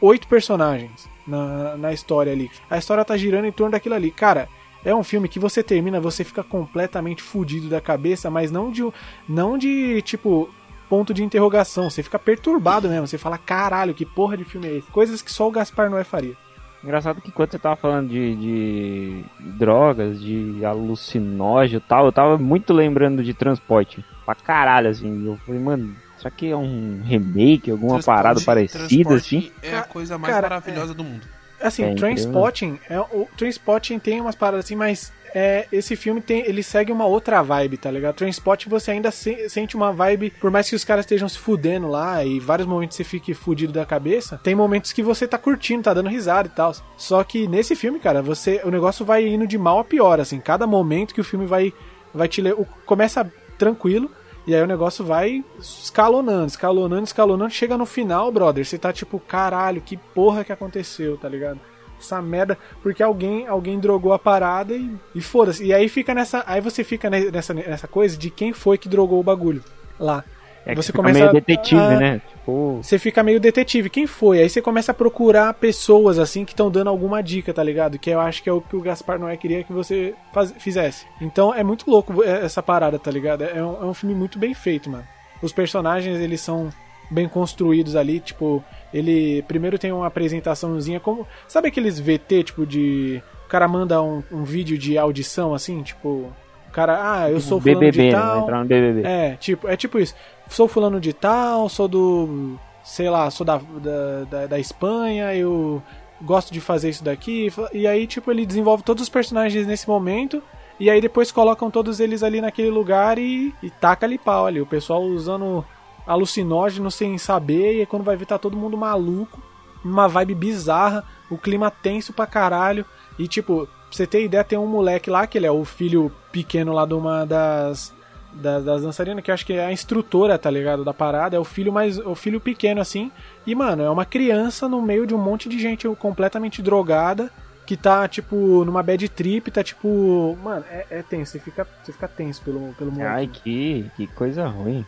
oito personagens na, na história ali. A história tá girando em torno daquilo ali. Cara, é um filme que você termina, você fica completamente fudido da cabeça, mas não de, não de tipo, ponto de interrogação. Você fica perturbado mesmo. Você fala, caralho, que porra de filme é esse? Coisas que só o Gaspar Noé faria. Engraçado que quando você tava falando de, de drogas, de alucinógeno e tal, eu tava muito lembrando de transporte. Pra caralho, assim. Eu falei, mano, será que é um remake, alguma Transporte- parada parecida, assim? É a coisa mais Cara, maravilhosa do mundo. Assim, É Trainspotting, é, o Trainspotting tem umas paradas assim, mas é, esse filme tem, ele segue uma outra vibe, tá ligado? Transport você ainda se- sente uma vibe, por mais que os caras estejam se fudendo lá e vários momentos você fique fudido da cabeça, tem momentos que você tá curtindo, tá dando risada e tal. Só que nesse filme, cara, você o negócio vai indo de mal a pior, assim, cada momento que o filme vai vai te le- o- começa tranquilo e aí o negócio vai escalonando, escalonando, escalonando, chega no final, brother, você tá tipo, caralho, que porra que aconteceu, tá ligado? Essa merda, porque alguém alguém drogou a parada e, e foda-se. E aí fica nessa, aí você fica ne- nessa nessa coisa de quem foi que drogou o bagulho lá. É que você fica começa meio detetive, a- né? Tipo, Você fica meio detetive, quem foi? Aí você começa a procurar pessoas assim que estão dando alguma dica, tá ligado? Que eu acho que é o que o Gaspar Noé queria que você faz- fizesse. Então é muito louco essa parada, tá ligado? É um, é um filme muito bem feito, mano. Os personagens, eles são bem construídos ali, tipo, ele primeiro tem uma apresentaçãozinha como, sabe aqueles VT tipo de o cara manda um, um vídeo de audição assim, tipo, o cara, ah, eu sou fulano BBB, de né? tal. Vai entrar no BBB. É, tipo, é tipo isso. Sou fulano de tal, sou do. sei lá, sou da, da, da, da Espanha, eu gosto de fazer isso daqui. E aí, tipo, ele desenvolve todos os personagens nesse momento. E aí depois colocam todos eles ali naquele lugar e, e taca ali pau ali. O pessoal usando alucinógeno sem saber. E quando vai ver tá todo mundo maluco. Uma vibe bizarra. O clima tenso pra caralho. E tipo, pra você ter ideia, tem um moleque lá, que ele é o filho pequeno lá de uma das da- das dançarinas, que eu acho que é a instrutora, tá ligado? Da parada, é o filho mais. o filho pequeno, assim. E, mano, é uma criança no meio de um monte de gente completamente drogada. Que tá, tipo, numa bad trip, tá tipo. Mano, é, é tenso, você fica, você fica tenso pelo, pelo moleque. Ai, que, que coisa ruim.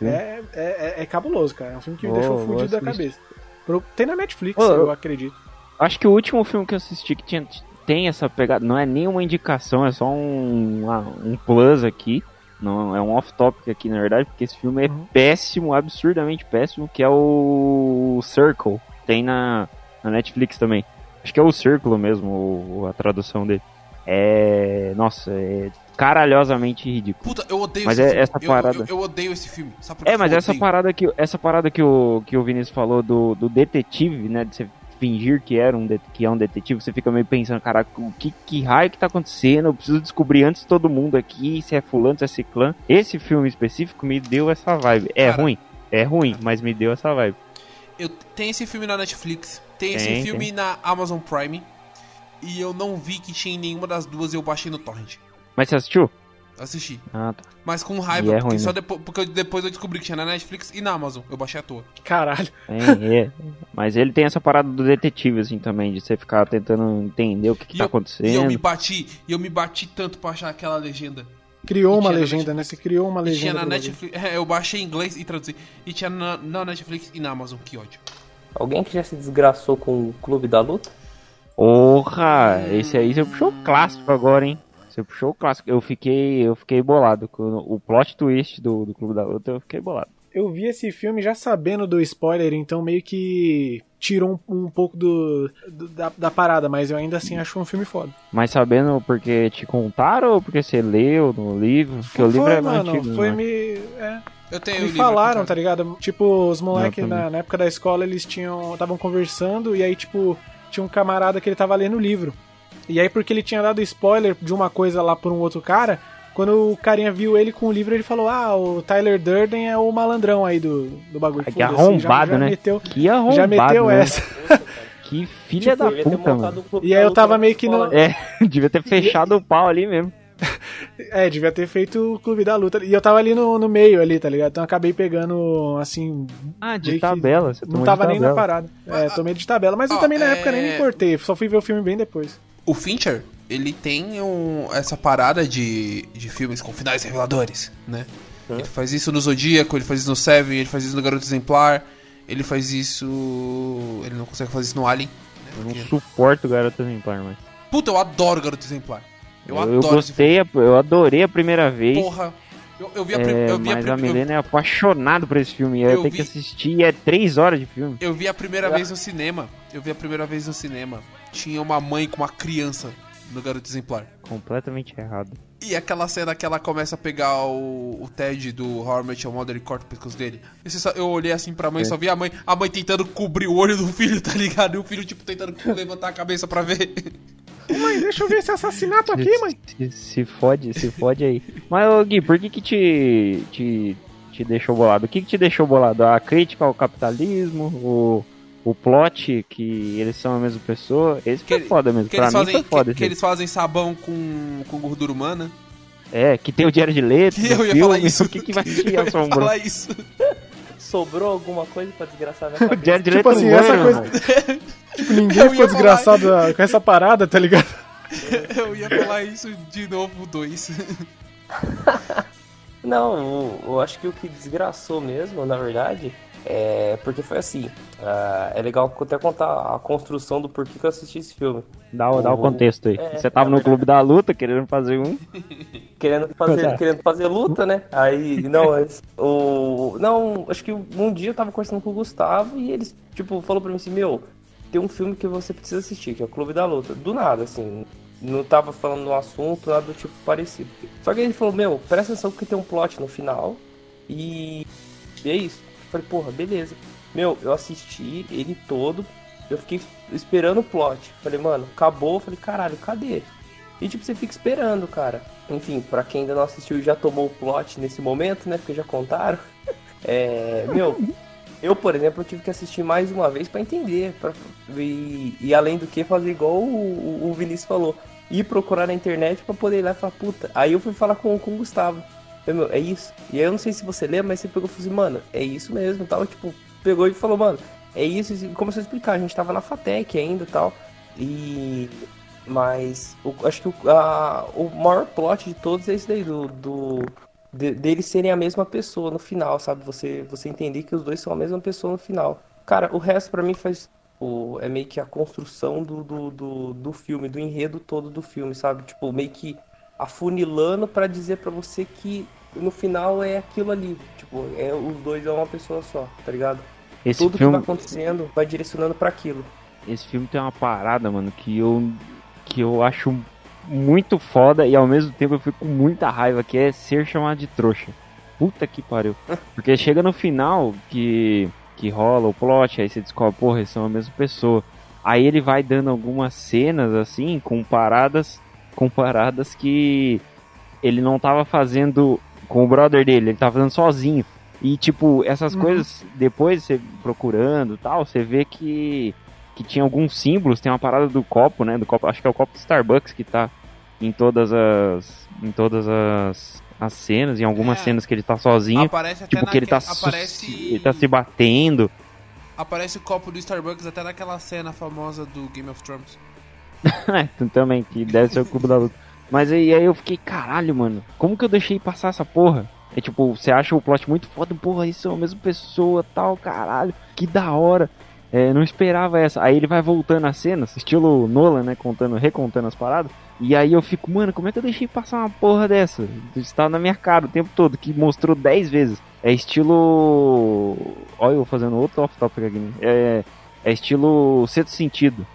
É, é, é- é cabuloso, cara. É um filme que me Ô, deixou fudido da cabeça. Tem na Netflix, Ô, eu acredito. Acho que o último filme que eu assisti que tinha, tem essa pegada, não é nenhuma indicação, é só um, um plus aqui. Não, é um off-topic aqui, na verdade, porque esse filme é Uhum. péssimo, absurdamente péssimo, que é o Circle. Tem na, na Netflix também. Acho que é o Círculo mesmo, a tradução dele. É. Nossa, é caralhosamente ridículo. Puta, eu odeio Mas esse é filme. essa Eu- parada. Eu, eu odeio esse filme. É, mas essa parada que essa parada que o que o Vinícius falou do, do detetive, né, de você fingir que era um que é um detetive, você fica meio pensando, caraca, o que que raio que tá acontecendo? Eu preciso descobrir antes todo mundo aqui se é fulano, se é ciclano. Esse filme específico me deu essa vibe. É Cara. ruim, é ruim, mas me deu essa vibe. Eu, tem esse filme na Netflix, tem, esse Tem, filme na Amazon Prime. E eu não vi que tinha em nenhuma das duas e eu baixei no Torrent. Mas você assistiu? Assisti. Ah, tá. Mas com E raiva, é porque, ruim, só né? depois, porque depois eu descobri que tinha na Netflix e na Amazon. Eu baixei à toa. Caralho. É, é. Mas ele tem essa parada do detetive, assim, também, de você ficar tentando entender o que, que E tá eu- acontecendo. E eu me bati, e eu me bati tanto pra achar aquela legenda. Criou E uma legenda, né? Você criou uma E legenda. tinha na. Netflix. É, eu baixei em inglês e traduzi. E tinha na, na Netflix e na Amazon, que ódio. Alguém que já se desgraçou com o Clube da Luta? Porra, esse aí você puxou o clássico agora, hein? Você puxou o clássico. Eu fiquei, eu fiquei bolado com o plot twist do, do Clube da Luta, eu fiquei bolado. Eu vi esse filme já sabendo do spoiler, então meio que tirou um, um pouco do, do- da, da parada, mas eu ainda assim acho um filme foda. Mas sabendo porque te contaram ou porque você leu no livro? Porque o livro foi, é mano, antigo. foi né? me. É, Eu tenho o me livro falaram, tá ligado? Tipo, os moleques na, na época da escola eles tinham. estavam conversando e aí, tipo, tinha um camarada que ele tava lendo o livro. E aí, porque ele tinha dado spoiler de uma coisa lá por um outro cara, quando o carinha viu ele com o livro, ele falou: Ah, o Tyler Durden é o malandrão aí do, do bagulho. Que arrombado, já, já né? Meteu, Que arrombado, já meteu né? essa. Que filha da Devia ter puta, mano. Clube E da aí eu tava meio que no- É, devia ter fechado o pau ali mesmo. É, devia ter feito o clube da luta. E eu tava ali no, no meio ali, tá ligado? Então eu acabei pegando, assim. Ah, de tabela. Você Não tava nem na parada. É, tomei de tabela. Mas eu Ó, também na é- época nem me importei. Só fui ver o filme bem depois. O Fincher, ele tem um- essa parada de, de filmes com finais reveladores, né? Ele faz isso no Zodíaco, ele faz isso no Seven, ele faz isso no Garoto Exemplar, ele faz isso... Ele não consegue fazer isso no Alien. né? Eu não Porque- suporto o Garoto Exemplar, mas. Puta, eu adoro Garoto Exemplar. Eu, Eu, adoro eu gostei, eu adorei a primeira vez. Porra. Eu, eu vi a, prim- É, a mas prim- a Milena é apaixonado por esse filme. Eu, tenho vi- que assistir e é três horas de filme. Eu vi a primeira vez no cinema. Eu vi a primeira vez no cinema. Tinha uma mãe com uma criança no Garoto Exemplar. Completamente errado. E aquela cena que ela começa a pegar o, o Ted do Horror Met Your Mother e corta o pescoço dele. Só- eu olhei assim pra mãe, É. só vi a mãe, a mãe tentando cobrir o olho do filho, tá ligado? E o filho, tipo, tentando levantar a cabeça pra ver. Mãe, deixa eu ver esse assassinato aqui, mãe. Se, se fode, se fode aí. Mas, ô, Gui, por que que te, te, te deixou bolado? O que que te deixou bolado? A crítica ao capitalismo? O, o plot, que eles são a mesma pessoa? Esse Que foi foda mesmo. Que pra mim fazem, foi foda. que, que eles fazem sabão com, com gordura humana. É, que tem o Diário de Leto, Que eu ia filme, falar isso. o que que vai te Eu ia assombrar? falar isso. Sobrou alguma coisa pra desgraçar minha O cabeça? Diário de Tipo assim, no essa banho, coisa-. Tipo, ninguém ficou falar- desgraçado com essa parada, tá ligado? Eu ia falar isso de novo, dois. Não, eu, eu acho que o que desgraçou mesmo, na verdade, é porque foi assim. ah, é legal até contar a construção do porquê que eu assisti esse filme. Dá, o- dá o contexto aí. É, Você tava é no. Clube da Luta querendo fazer um. Querendo fazer, Tá. querendo fazer luta, né? Aí, não, mas o. Não, acho que um dia eu tava conversando com o Gustavo e eles, tipo, falou pra mim assim, meu, tem um filme que você precisa assistir, que é o Clube da Luta. Do nada, assim. Não tava falando no assunto, nada do tipo parecido. Só que ele falou, meu, presta atenção porque tem um plot no final. E. E é isso. Eu falei, porra, beleza. Meu, eu assisti ele todo. Eu fiquei esperando o plot. Falei, mano, acabou. Falei, caralho, cadê? E tipo, você fica esperando, cara. Enfim, pra quem ainda não assistiu já tomou o plot nesse momento, né? Porque já contaram. É. Meu, eu, por exemplo, eu tive que assistir mais uma vez pra entender. Pra, e, e além do que, fazer igual o, o- o Vinícius falou. Ir procurar na internet pra poder ir lá e falar, puta. Aí eu fui falar com, com o Gustavo. Falei, meu, é isso. E aí eu não sei se você lembra, mas você pegou e falou assim, mano, é isso mesmo. Tal, tipo, pegou e falou, mano, é isso. E começou a explicar. A gente tava na Fatec ainda tal. E. Mas o- acho que o, a- o maior plot de todos é esse daí, do, do de- deles serem a mesma pessoa no final, sabe? Você, você entender que os dois são a mesma pessoa no final. Cara, o resto pra mim faz. o- é meio que a construção do, do, do, do filme, do enredo todo do filme, sabe? Tipo, meio que afunilando pra dizer pra você que no final é aquilo ali. Tipo, é, os dois é uma pessoa só, tá ligado? Esse Tudo que filme, vai acontecendo vai direcionando pra aquilo. esse filme tem uma parada, mano, que eu que eu acho muito foda e ao mesmo tempo eu fico com muita raiva, que é ser chamado de trouxa. Puta que pariu. Porque chega no final que que rola o plot, aí você descobre, porra, eles são a mesma pessoa. Aí ele vai dando algumas cenas assim, com paradas, com paradas que ele não tava fazendo com o brother dele, ele tava fazendo sozinho. E tipo, essas Uhum. coisas, depois você procurando e tal, você vê que que tinha alguns símbolos, tem uma parada do copo, né? Do copo, acho que é o copo do Starbucks que tá em todas as em todas as, as cenas, em algumas É. cenas que ele tá sozinho, Aparece até tipo que ele tá su- aparece, ele tá se batendo. aparece o copo do Starbucks até naquela cena famosa do Game of Thrones. É, também, que deve ser o clube da luta. Mas aí, aí eu fiquei, caralho, mano, como que eu deixei passar essa porra? É tipo, você acha o plot muito foda, porra, isso é a mesma pessoa, tal, caralho, que da hora. É, não esperava essa. Aí ele vai voltando as cenas, estilo Nolan, né, contando, recontando as paradas. E aí eu fico, mano, como é que eu deixei passar uma porra dessa? Está na minha cara o tempo todo, que mostrou 10 vezes. É estilo. Olha, eu fazendo outro off-topic aqui. né? É, é estilo Sexto Sentido.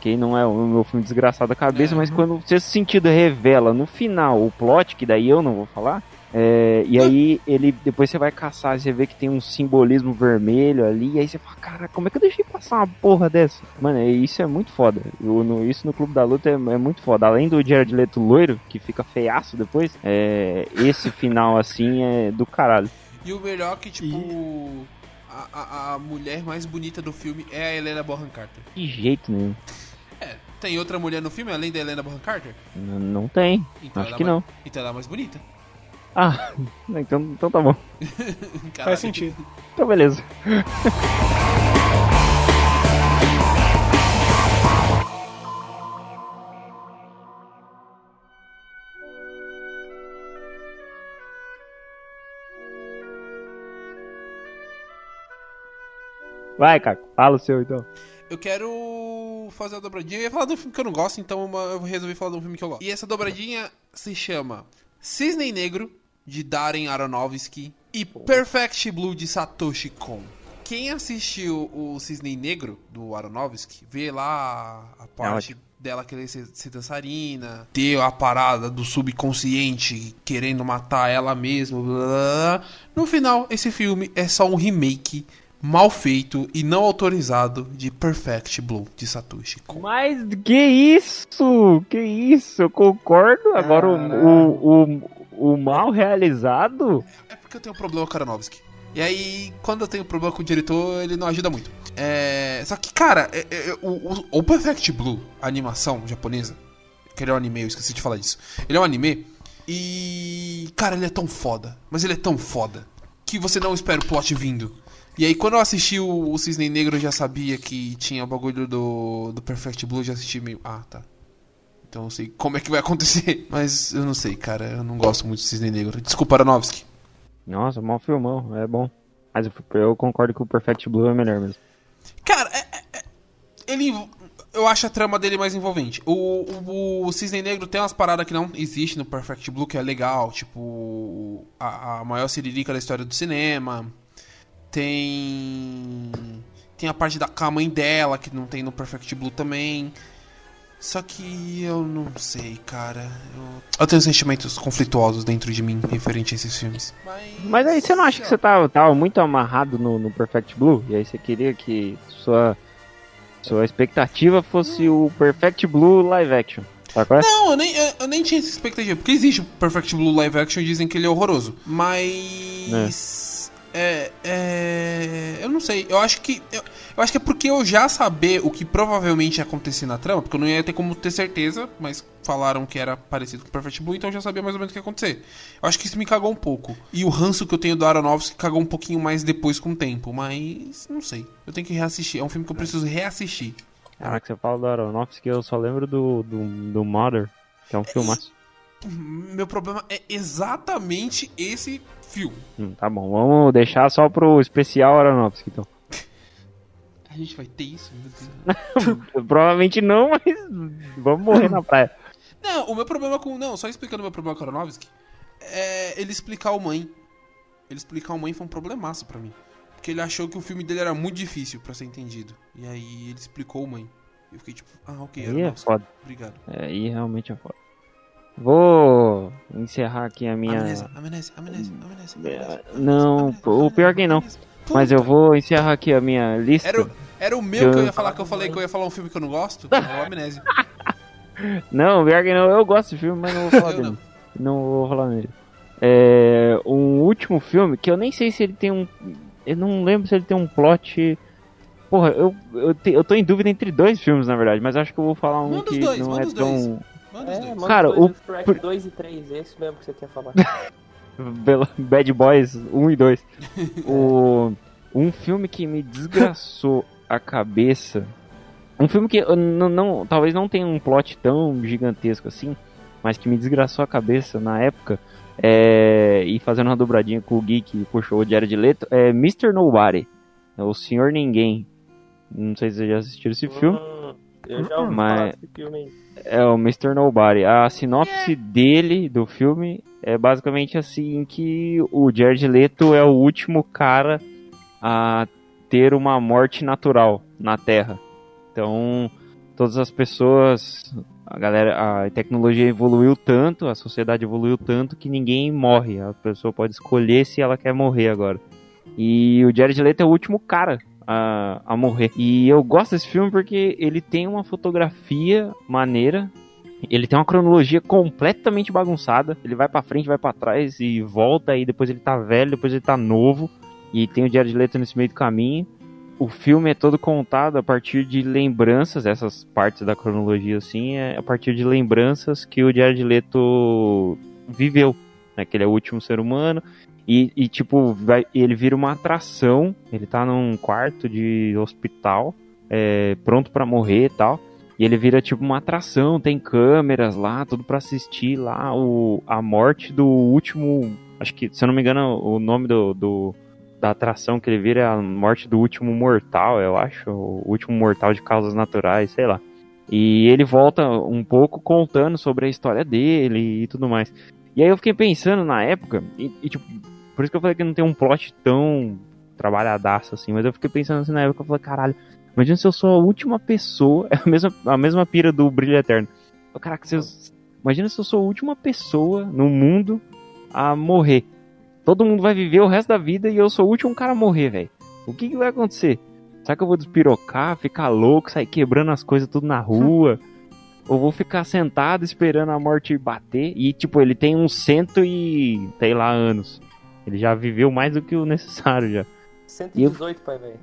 Que não é o meu filme desgraçado da cabeça, É. mas quando o Sexto Sentido revela no final o plot, que daí eu não vou falar, é, e aí ele depois você vai caçar, você vê que tem um simbolismo vermelho ali, e aí você fala, cara, como é que eu deixei passar uma porra dessa? Mano, é- isso é muito foda. Eu, no- isso no Clube da Luta é, é muito foda. Além do Jared Leto loiro, que fica feiaço depois, é, esse final assim é do caralho. E o melhor que, tipo, a, a, a mulher mais bonita do filme é a Helena Bonham Carter. De jeito nenhum. Tem outra mulher no filme além da Helena Bonham Carter? N- não tem. Então Acho ela que é não. mais- Então ela é mais bonita. Ah, então, então tá bom. Faz sentido. Então beleza. Vai, Caco, fala o seu então. Eu quero fazer a dobradinha. Eu ia falar de um filme que eu não gosto, então eu resolvi falar de um filme que eu gosto. E essa dobradinha se chama Cisne Negro, de Darren Aronofsky, e Perfect Blue, de Satoshi Kon. Quem assistiu o Cisne Negro, do Aronofsky, vê lá a parte dela querer ser, ser dançarina, ter a parada do subconsciente querendo matar ela mesma. blá, blá, blá. No final, esse filme é só um remake mal feito e não autorizado de Perfect Blue de Satoshi Kon. Mas que isso? Que isso? Eu concordo. Agora o, o, o, o mal realizado. É porque eu tenho um problema com Aronofsky. E aí, quando eu tenho problema com o diretor, ele não ajuda muito. É... Só que, cara, é, é, o, o, o Perfect Blue, a animação japonesa, que ele é um anime, eu esqueci de falar disso. Ele é um anime e. Cara, ele é tão foda. Mas ele é tão foda. Que você não espera o plot vindo. E aí, quando eu assisti o, o Cisne Negro, eu já sabia que tinha o bagulho do, do Perfect Blue. Já assisti meio. Ah, tá. Então eu sei como é que vai acontecer. Mas eu não sei, cara. Eu não gosto muito do Cisne Negro. Desculpa, Aronofsky. Nossa, mal filmão, é bom. Mas eu, concordo que o Perfect Blue é melhor mesmo. Cara, é, é, é, ele. Eu acho a trama dele mais envolvente. O, o, o, Cisne Negro tem umas paradas que não existe no Perfect Blue, que é legal. Tipo, a, a maior siririca da história do cinema. Tem. Tem a parte da com a mãe dela, que não tem no Perfect Blue também. Só que eu não sei, cara. Eu, eu tenho sentimentos conflituosos dentro de mim referente a esses filmes. Mas, Mas aí você não acha que você tava, tava muito amarrado no, no, Perfect Blue? E aí você queria que sua, sua expectativa fosse o Perfect Blue live action? É? Não, eu nem, eu, eu, nem tinha essa expectativa. Porque existe o Perfect Blue live action e dizem que ele é horroroso. Mas. É. É, é, eu não sei. Eu acho que eu, eu, acho que é porque eu já saber o que provavelmente ia acontecer na trama, porque eu não ia ter como ter certeza, mas falaram que era parecido com o Perfect Blue, então eu já sabia mais ou menos o que ia acontecer. Eu acho que isso me cagou um pouco. E o ranço que eu tenho do Aronofsky cagou um pouquinho mais depois com o tempo, mas não sei. Eu tenho que reassistir. É um filme que eu preciso reassistir. Caraca, você fala do Aronofsky, eu só lembro do, do, do Mother, que é um filme. Meu problema é exatamente esse filme. Hum, tá bom, vamos deixar só pro especial Aronofsky, então. A gente vai ter isso? Provavelmente não, mas vamos morrer na praia. Não, o meu problema com. Não, só explicando o meu problema com Aronofsky. É ele explicar o mãe. Ele explicar o mãe foi um problemaço para mim. Porque ele achou que o filme dele era muito difícil para ser entendido. E aí ele explicou o mãe. Eu fiquei tipo, ah, ok, aí é foda. Obrigado. É, aí realmente é foda. Vou encerrar aqui a minha. Amnésia, amnésia, amnésia, amnésia, Não, o pior que não. Mas eu vou encerrar aqui a minha lista. Era, era o meu que eu... ia falar, que eu falei que eu ia falar um filme que eu não gosto. É o Amnésia. Não, pior que não. Eu gosto de filme, mas não vou falar dele. Não. não. vou falar nele. É, um último filme que eu nem sei se ele tem um. Eu não lembro se ele tem um plot. Porra, eu, eu, te, eu tô em dúvida entre dois filmes, na verdade, mas acho que eu vou falar um que dois, não é tão. Dois. Manda é, os dois. Cara, o. Shrek 2 e 3, esse mesmo que você quer falar. Bad Boys 1 e 2. o... Um filme que me desgraçou a cabeça. Um filme que não, não, talvez não tenha um plot tão gigantesco assim, mas que me desgraçou a cabeça na época. É... E fazendo uma dobradinha com o Gui que puxou o Diário de Leto, é Mr. Nobody. É o Senhor Ninguém. Não sei se vocês já assistiram esse filme. Eu já ouvi mas... esse filme. É o Mr. Nobody. A sinopse dele, do filme, é basicamente assim que o Jared Leto é o último cara a ter uma morte natural na Terra. Então, todas as pessoas, a galera, a tecnologia evoluiu tanto, a sociedade evoluiu tanto que ninguém morre. A pessoa pode escolher se ela quer morrer agora. E o Jared Leto é o último cara a, a morrer. E eu gosto desse filme porque ele tem uma fotografia maneira. Ele tem uma cronologia completamente bagunçada. Ele vai para frente, vai para trás e volta. E depois ele tá velho, depois ele tá novo. E tem o Jared Leto nesse meio do caminho. O filme é todo contado a partir de lembranças, essas partes da cronologia assim, é a partir de lembranças que o Jared Leto viveu, né? Que ele é o último ser humano e, e, tipo, vai, ele vira uma atração. Ele tá num quarto de hospital, é, pronto para morrer e tal. E ele vira tipo uma atração, tem câmeras lá, tudo para assistir lá o, a morte do último. Acho que, se eu não me engano, o nome do, do da atração que ele vira é a morte do último mortal, eu acho. O último mortal de causas naturais, sei lá. E ele volta um pouco contando sobre a história dele e tudo mais. E aí eu fiquei pensando na época, e, e tipo, por isso que eu falei que não tem um plot tão trabalhadaço assim, mas eu fiquei pensando assim na época, eu falei, caralho, imagina se eu sou a última pessoa, é a mesma, a mesma pira do Brilho Eterno. Caraca, se eu, imagina se eu sou a última pessoa no mundo a morrer. Todo mundo vai viver o resto da vida e eu sou o último cara a morrer, velho. O que, que vai acontecer? Será que eu vou despirocar, ficar louco, sair quebrando as coisas tudo na rua? Ou vou ficar sentado esperando a morte bater? E, tipo, ele tem uns cento e... sei lá, anos. Ele já viveu mais do que o necessário já. 118, pai, velho.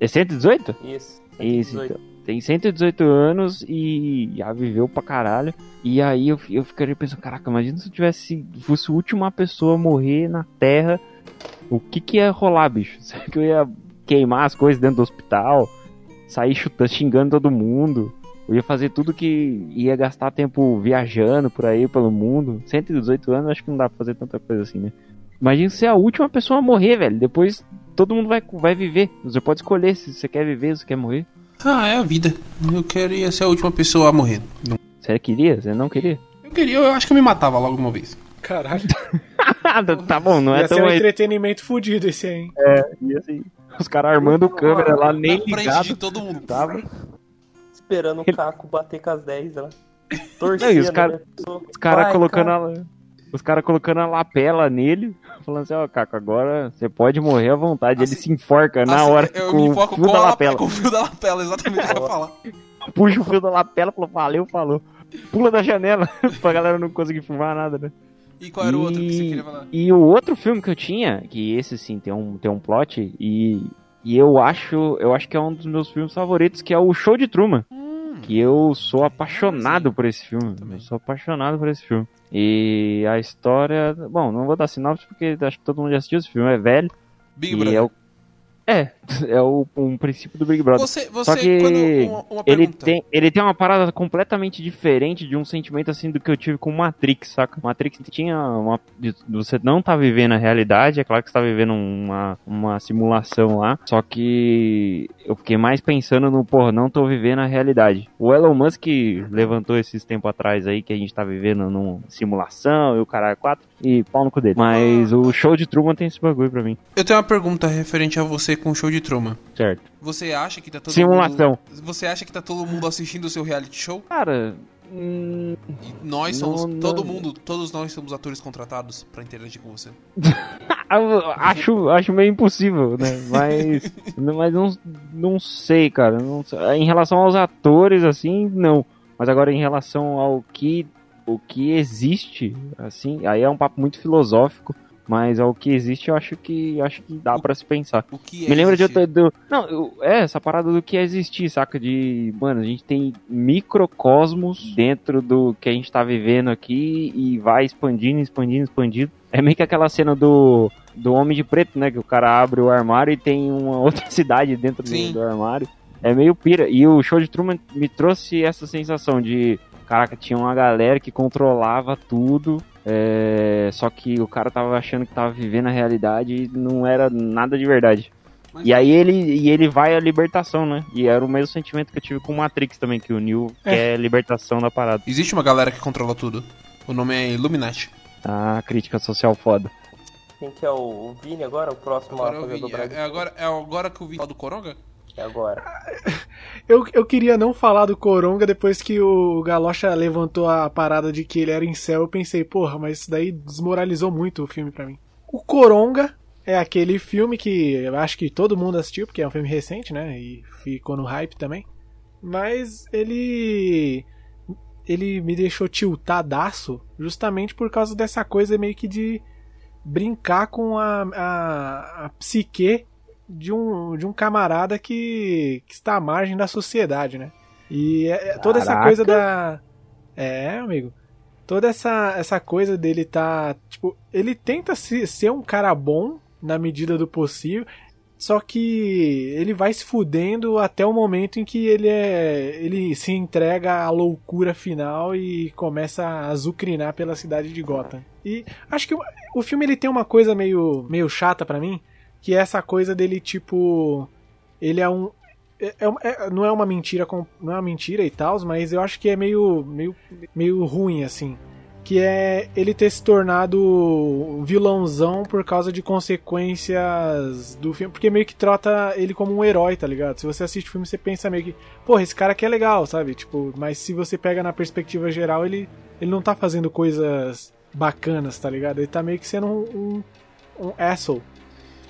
É 118? Isso. Isso, 118. então. Tem 118 anos e já viveu pra caralho. E aí eu, eu ficaria pensando, caraca, imagina se eu tivesse. fosse a última pessoa a morrer na Terra. O que que ia rolar, bicho? Será que eu ia queimar as coisas dentro do hospital? Sair chutando, xingando todo mundo? Eu ia fazer tudo que ia gastar tempo viajando por aí, pelo mundo. 118 anos, acho que não dá pra fazer tanta coisa assim, né? Imagina ser a última pessoa a morrer, velho. Depois todo mundo vai, vai viver. Você pode escolher se você quer viver ou se quer morrer. Ah, é a vida. Eu queria ser a última pessoa a morrer. Não- Você queria? Você não queria? Eu queria, eu acho que eu me matava logo uma vez. Caralho. tá bom, não é Ia ser tão. um entretenimento fudido esse aí, hein? E assim, os caras armando câmera lá, nem ligado. de todo mundo. Tava. Esperando o Caco bater com as 10 lá. Não, Torcendo, e os cara- né? Caras vai, colocando Caco. a. Os caras colocando a lapela nele, falando assim, ó, Caco, agora você pode morrer à vontade. Assim- Ele se enforca na Assim, hora eu com me o enfoco fio com, da lapela. com o fio da lapela, exatamente o que eu ia falar. Puxa o fio da lapela, falou, valeu, falou. Pula da janela, pra galera não conseguir filmar nada, né? E qual era o outro que você queria falar? E o outro filme que eu tinha, que esse sim tem um, tem um plot, e, e eu acho eu acho que é um dos meus filmes favoritos, que é o Show de Truman. Que eu sou apaixonado por esse filme. Também. Eu sou apaixonado por esse filme. E a história. Bom, não vou dar sinopse porque acho que todo mundo já assistiu esse filme, é velho. Big e Brother. é o. É, é o, um princípio do Big Brother. Você, você Só que quando. Uma, uma Ele tem, ele tem uma parada completamente diferente de um sentimento assim do que eu tive com Matrix, saca? Matrix tinha uma. Você não tá vivendo a realidade, é claro que você tá vivendo uma, uma simulação lá. Só que eu fiquei mais pensando no, porra, não tô vivendo a realidade. O Elon Musk levantou esses tempos atrás aí que a gente tá vivendo numa simulação e o caralho 4 e pau no cu dele. Mas o show de Truman tem esse bagulho pra mim, Eu tenho uma pergunta referente a você com o show de Truman. certo? Você acha que tá todo Simulação. mundo. Você acha que tá todo mundo assistindo o seu reality show? Cara. hum, nós Não, somos. não. Todo mundo, todos nós somos atores contratados pra interagir com você. Acho, acho meio impossível, né? Mas, mas não, não sei, cara. Não. Em relação aos atores, assim, não. Mas agora em relação ao que, o que existe, assim, aí é um papo muito filosófico. Mas ao que existe, eu acho que acho que dá pra se pensar. O que é Me lembra de outra. Do, não, eu- é essa parada do que é existir, saca? De. Mano, a gente tem microcosmos dentro do que a gente tá vivendo aqui e vai expandindo, expandindo, expandindo. É meio que aquela cena do. Do Homem de Preto, né? Que o cara abre o armário e tem uma outra cidade dentro do, do armário. É meio pira. E o show de Truman me trouxe essa sensação de. Caraca, tinha uma galera que controlava tudo. é, só que o cara tava achando que tava vivendo a realidade e não era nada de verdade. Mas- E aí ele, e ele vai à libertação, né? E era o mesmo sentimento que eu tive com Matrix também, que o Neo quer a libertação da parada. Existe uma galera que controla tudo. O nome é Illuminati. A crítica social foda. Quem que é o, o Vini agora? O próximo Agora, a eu fazer vi, a dobradinha? é, agora, é agora que eu vi falar do Coronga? É agora. Eu, eu queria não falar do Coronga depois que o Galocha levantou a parada de que ele era em céu. Eu pensei, porra, mas isso daí desmoralizou muito o filme pra mim. O Coronga é aquele filme que eu acho que todo mundo assistiu, porque é um filme recente, né? E ficou no hype também. Mas ele. Ele me deixou tiltadaço justamente por causa dessa coisa meio que de brincar com a, a, a psique de um, de um camarada que, que está à margem da sociedade, né? E é- é toda essa coisa da. É, amigo. Toda essa, essa coisa dele tá. Tipo, ele tenta se, ser um cara bom na medida do possível. Só que ele vai se fudendo até o momento em que ele é. ele se entrega à loucura final e começa a azucrinar pela cidade de Gotham. E acho que o, o filme ele tem uma coisa meio, meio chata pra mim, que é essa coisa dele, tipo. Ele é um. é- é- é- não é uma mentira não é uma mentira e tal, mas eu acho que é meio, meio, meio ruim assim. Que é ele ter se tornado vilãozão por causa de consequências do filme. Porque meio que trata ele como um herói, tá ligado? Se você assiste o filme, você pensa meio que, porra, esse cara aqui é legal, sabe? Tipo, mas se você pega na perspectiva geral, ele, ele não tá fazendo coisas bacanas, tá ligado? Ele tá meio que sendo um, um, um asshole.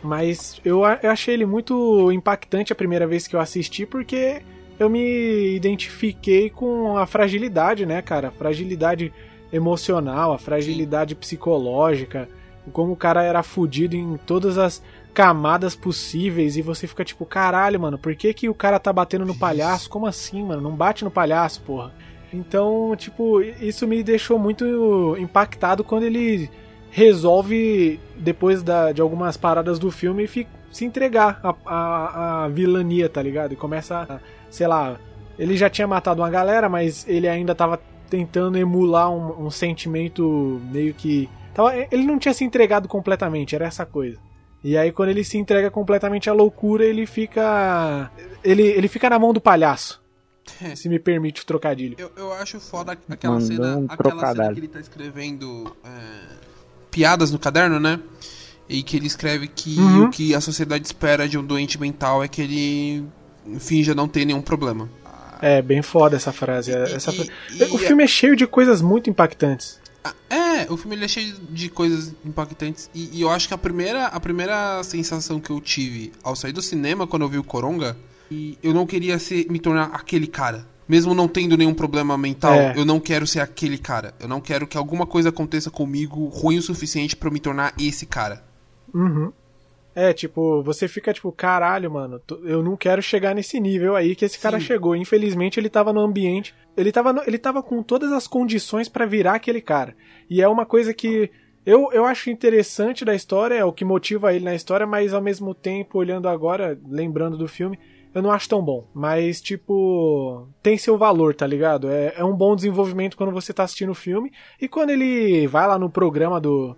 Mas eu, eu achei ele muito impactante a primeira vez que eu assisti, porque eu me identifiquei com a fragilidade, né, cara? A fragilidade emocional, a fragilidade psicológica, como o cara era fudido em todas as camadas possíveis e você fica tipo, caralho, mano, por que que o cara tá batendo no palhaço? Como assim, mano? Não bate no palhaço, porra. Então, tipo, isso me deixou muito impactado quando ele resolve, depois da- de algumas paradas do filme, fi- se entregar à, à, à vilania, tá ligado? E começa, a, sei lá, ele já tinha matado uma galera, mas ele ainda tava tentando emular um, um sentimento meio que. Tava, ele não tinha se entregado completamente, era essa coisa. E aí, quando ele se entrega completamente à loucura, ele fica. Ele, ele fica na mão do palhaço. Se me permite o trocadilho. Eu, eu acho foda aquela Mandou cena, um aquela cena que ele tá escrevendo é, piadas no caderno, né? E que ele escreve que Uhum. o que a sociedade espera de um doente mental é que ele finja não ter nenhum problema. É, bem foda essa frase. E- Essa e- fra- e- o filme é cheio de coisas muito impactantes. Ah, É, o filme é cheio de coisas impactantes e, eu acho que a primeira, a primeira sensação que eu tive ao sair do cinema quando eu vi o Coronga, e eu não queria ser, me tornar aquele cara. Mesmo não tendo nenhum problema mental, É. eu não quero ser aquele cara. Eu não quero que alguma coisa aconteça comigo ruim o suficiente pra eu me tornar esse cara. Uhum. É, tipo, você fica tipo, caralho, mano, eu não quero chegar nesse nível aí que esse cara Sim. chegou. Infelizmente, ele tava no ambiente, ele tava, no- ele tava com todas as condições pra virar aquele cara. E é uma coisa que eu, eu acho interessante da história, é o que motiva ele na história, mas ao mesmo tempo, olhando agora, lembrando do filme, eu não acho tão bom. Mas, tipo, tem seu valor, tá ligado? É, é um bom desenvolvimento quando você tá assistindo o filme. E quando ele vai lá no programa do,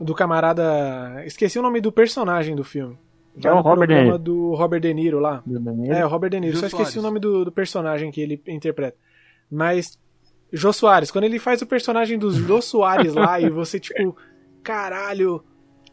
do camarada. Esqueci o nome do personagem do filme. É o no Robert De programa Niro. do Robert De Niro lá. É, o Robert De Niro. Jô Só esqueci Soares. o nome do, do personagem que ele interpreta. Mas. Jô Soares, quando ele faz o personagem do Jô Soares lá e você, tipo, caralho,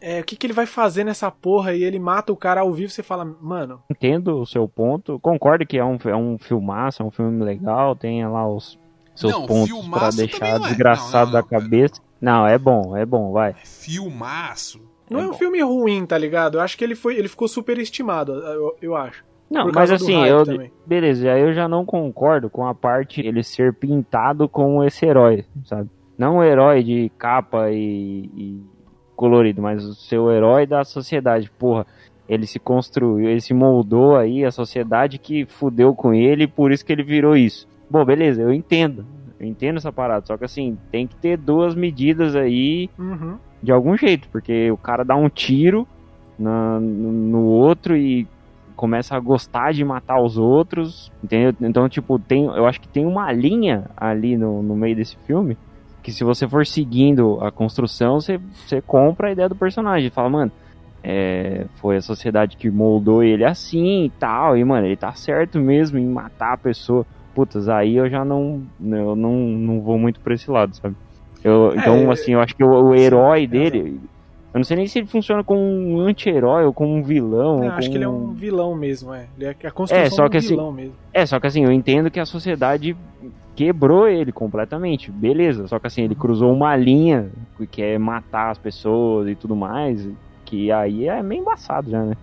é, o que, que ele vai fazer nessa porra? E ele mata o cara ao vivo, você fala, mano, Entendo o seu ponto. Concordo que é um, é um filmaço, é um filme legal, tem lá os seus Não, pontos também deixar é. desgraçado Não, não, da não, cabeça. Não, é bom, é bom, vai. Filmaço. não é, É um bom. filme ruim, tá ligado? Eu acho que ele foi, ele ficou superestimado, eu, eu acho. Não, mas assim, eu. também. Beleza, aí eu já não concordo com a parte ele ser pintado como esse herói, sabe? Não o herói de capa e, e colorido, mas o seu herói da sociedade. Porra, ele se construiu, ele se moldou aí, a sociedade que fudeu com ele, por isso que ele virou isso. Bom, beleza, eu entendo. Eu entendo essa parada, só que assim, tem que ter duas medidas aí Uhum. de algum jeito, porque o cara dá um tiro na- no, outro e começa a gostar de matar os outros, entendeu? Então, tipo, tem, eu acho que tem uma linha ali no, no meio desse filme que se você for seguindo a construção, você, você compra a ideia do personagem. Fala, mano, é, foi a sociedade que moldou ele assim e tal, e, mano, ele tá certo mesmo em matar a pessoa. Putas, aí eu já não, eu não, não vou muito pra esse lado, sabe? Eu, É, então, eu- assim, eu acho que o, o herói dele. Eu não sei nem se ele funciona como um anti-herói ou como um vilão. Eu ou acho que ele é como- um vilão mesmo, é. Ele é a construção É, só que um assim- vilão mesmo. É, só que assim, eu entendo que a sociedade quebrou ele completamente. Beleza, só que assim, ele cruzou uma linha que é matar as pessoas e tudo mais, que aí é meio embaçado já, né?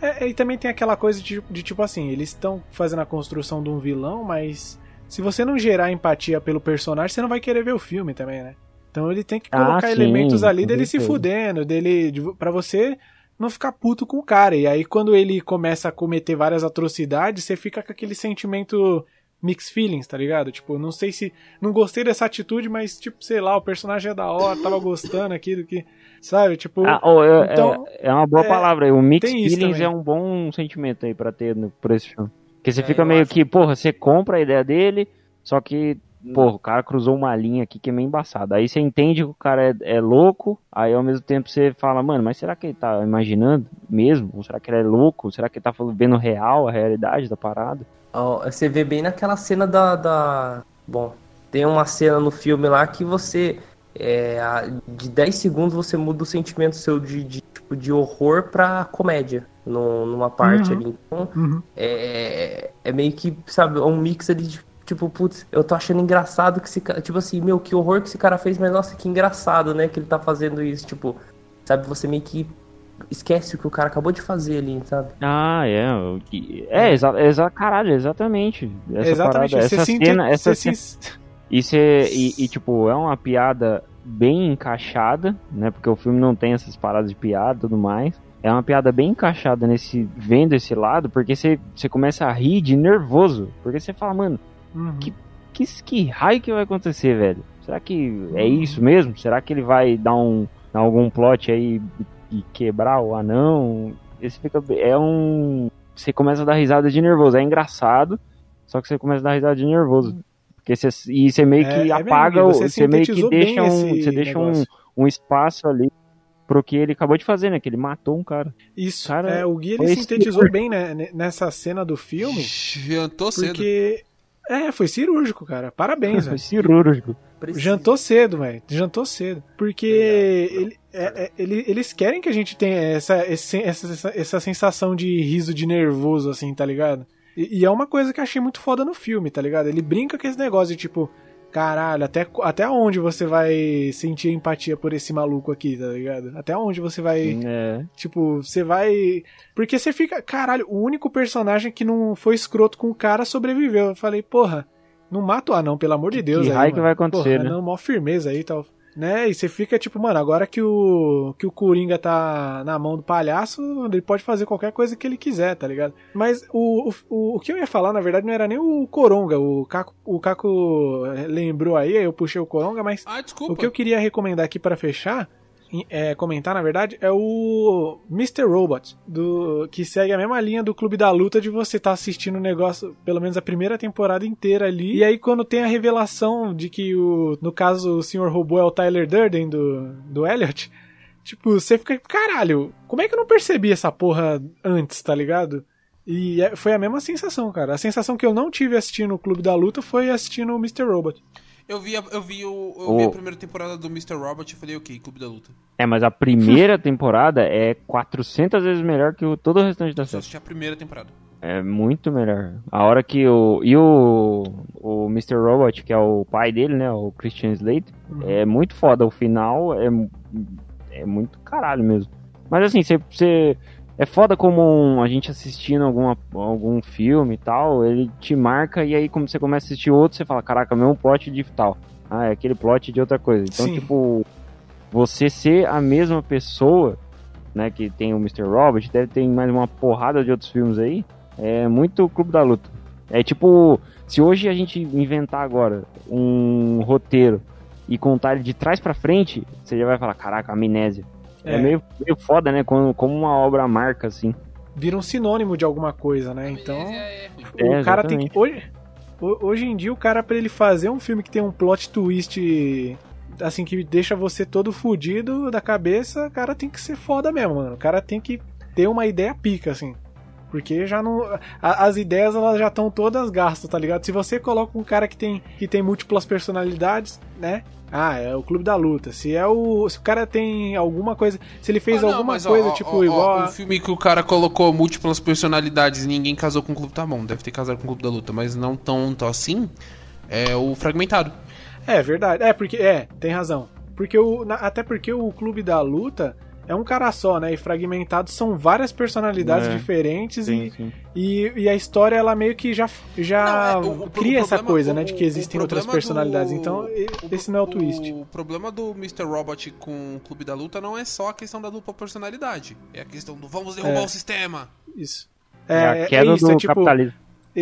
É, e também tem aquela coisa de, de tipo assim, eles estão fazendo a construção de um vilão, mas se você não gerar empatia pelo personagem, você não vai querer ver o filme também, né? Então ele tem que Ah, colocar sim, elementos ali dele se fudendo, dele de, para você não ficar puto com o cara. E aí quando ele começa a cometer várias atrocidades, você fica com aquele sentimento mixed feelings, tá ligado? Tipo, não sei se não gostei dessa atitude, mas tipo, sei lá, o personagem é da hora, tava gostando aqui do que, sabe? Tipo, Ah, oh, é, então, é, é uma boa é, palavra. O mix tem isso feelings é um bom sentimento aí pra ter no, por esse filme. Porque você É, fica meio acho. que, porra, você compra a ideia dele, só que, porra, o cara cruzou uma linha aqui que é meio embaçada. Aí você entende que o cara é, é louco, aí ao mesmo tempo você fala, mano, mas será que ele tá imaginando mesmo? Ou será que ele é louco? Será que ele tá vendo real a realidade da parada? Você vê bem naquela cena da, da- Bom, tem uma cena no filme lá que você. é, de 10 segundos você muda o sentimento seu de, de, tipo, de horror pra comédia no- numa parte Uhum. ali. Então, uhum. é, é meio que, sabe, um mix ali de. Tipo, putz, eu tô achando engraçado que esse cara. Tipo assim, meu, que horror que esse cara fez, mas nossa, que engraçado, né? Que ele tá fazendo isso. Tipo, sabe, você meio que esquece o que o cara acabou de fazer ali, sabe? Ah, é. É, exa, exa, caralho, exatamente. Essa Exatamente. parada, essa se cena, essa você cena, se- E, cê- e, e, tipo, é uma piada bem encaixada, né? Porque o filme não tem essas paradas de piada e tudo mais. É uma piada bem encaixada nesse. vendo esse lado, porque você você começa a rir de nervoso. Porque você fala, mano, Uhum. que, que, que raio que vai acontecer, velho? Será que é Uhum. isso mesmo? Será que ele vai dar um algum plot aí e quebrar o anão? Esse fica. É um. Você começa a dar risada de nervoso. É engraçado, só que você começa a dar risada de nervoso. Porque você, e você meio É- que é mesmo, apaga, Gui, o- você você, meio que deixa um, você deixa um, um espaço ali pro que ele acabou de fazer, né? Que ele matou um cara. Isso, Cara, é, o Gui ele sintetizou bem né, ne- nessa cena do filme, Jantou cedo. porque... É, foi cirúrgico, cara. Parabéns, Foi cirúrgico. Precisa- Jantou cedo, velho. Jantou cedo. Porque ele- é- é- ele- eles querem que a gente tenha essa, esse- essa, essa, essa sensação de riso de nervoso, assim, tá ligado? E, e é uma coisa que eu achei muito foda no filme, tá ligado? Ele brinca com esse negócio de tipo, caralho, até, até onde você vai sentir empatia por esse maluco aqui, tá ligado? Até onde você vai. É. Tipo, você vai. Porque você fica. Caralho, o único personagem que não foi escroto com o cara sobreviveu. Eu falei, porra, não mata o anão, pelo amor de Deus. Que aí, raio que mano. vai acontecer, porra, né? Não, mó firmeza aí e tal. Né? E você fica tipo, mano, agora que o que o Coringa tá na mão do palhaço, ele pode fazer qualquer coisa que ele quiser, tá ligado? Mas o, o, o que eu ia falar, na verdade, não era nem o Coronga. O Caco, o Caco lembrou aí, eu puxei o Coronga, mas Ah, desculpa. o que eu queria recomendar aqui pra fechar, é, comentar na verdade, é o Mr. Robot, do, que segue a mesma linha do Clube da Luta de você estar assistindo o negócio, pelo menos a primeira temporada inteira ali. E aí quando tem a revelação de que o, no caso o Sr. Robô é o Tyler Durden do, do Elliot, tipo, você fica, caralho, como é que eu não percebi essa porra antes, tá ligado? E é- foi a mesma sensação, cara. A sensação que eu não tive assistindo o Clube da Luta foi assistindo o Mr. Robot. Eu vi, a, eu, vi o, eu vi a O- primeira temporada do Mr. Robot e falei, ok, Clube da Luta. É, mas a primeira temporada é 400 vezes melhor que o, todo o restante da Só série. assisti a primeira temporada. É muito melhor. A hora que o. E o. O Mr. Robot, que é o pai dele, né? O Christian Slater, é muito foda. O final é. É muito caralho mesmo. Mas assim, você. É foda como um- a gente assistindo alguma, algum filme e tal, ele te marca e aí como você começa a assistir outro, você fala, caraca, mesmo plot de tal. Ah, é aquele plot de outra coisa. Então, Sim. tipo, você ser a mesma pessoa, né, que tem o Mr. Robot, deve ter mais uma porrada de outros filmes aí, é muito Clube da Luta. É tipo, se hoje a gente inventar agora um roteiro e contar ele de trás pra frente, você já vai falar, caraca, amnésia. É, É. meio, meio foda, né? Como, como uma obra marca, assim. Vira um sinônimo de alguma coisa, né? Então. É, é, É, o cara tem que. Hoje, ho- hoje em dia, o cara, pra ele fazer um filme que tem um plot twist. Assim, que deixa você todo fudido da cabeça, o cara tem que ser foda mesmo, mano. O cara tem que ter uma ideia pica, assim. Porque já não. a- as ideias elas já estão todas gastas, tá ligado? Se você coloca um cara que tem, que tem múltiplas personalidades, né? Ah, é o clube da luta. Se é o. Se o cara tem alguma coisa. Se ele fez Ah, não, alguma coisa, ó, tipo, ó, igual. ó, Um filme que o cara colocou múltiplas personalidades e ninguém casou com o Clube tá bom. Deve ter casado com o Clube da Luta, mas não tanto assim. É o Fragmentado. É verdade. É, porque. É, tem razão. Porque o. até porque o clube da luta é um cara só, né? E fragmentado são várias personalidades É. diferentes Sim, e, sim. e, e a história ela meio que já, já Não, é, o- o cria pro- essa coisa, o- né? De que o- existem o outras personalidades. do- Então, o- esse não é o twist. O problema do Mr. Robot com o Clube da Luta não é só a questão da dupla personalidade. É a questão do vamos derrubar É. o sistema. Isso. É, a queda isso, do é tipo. capitalismo.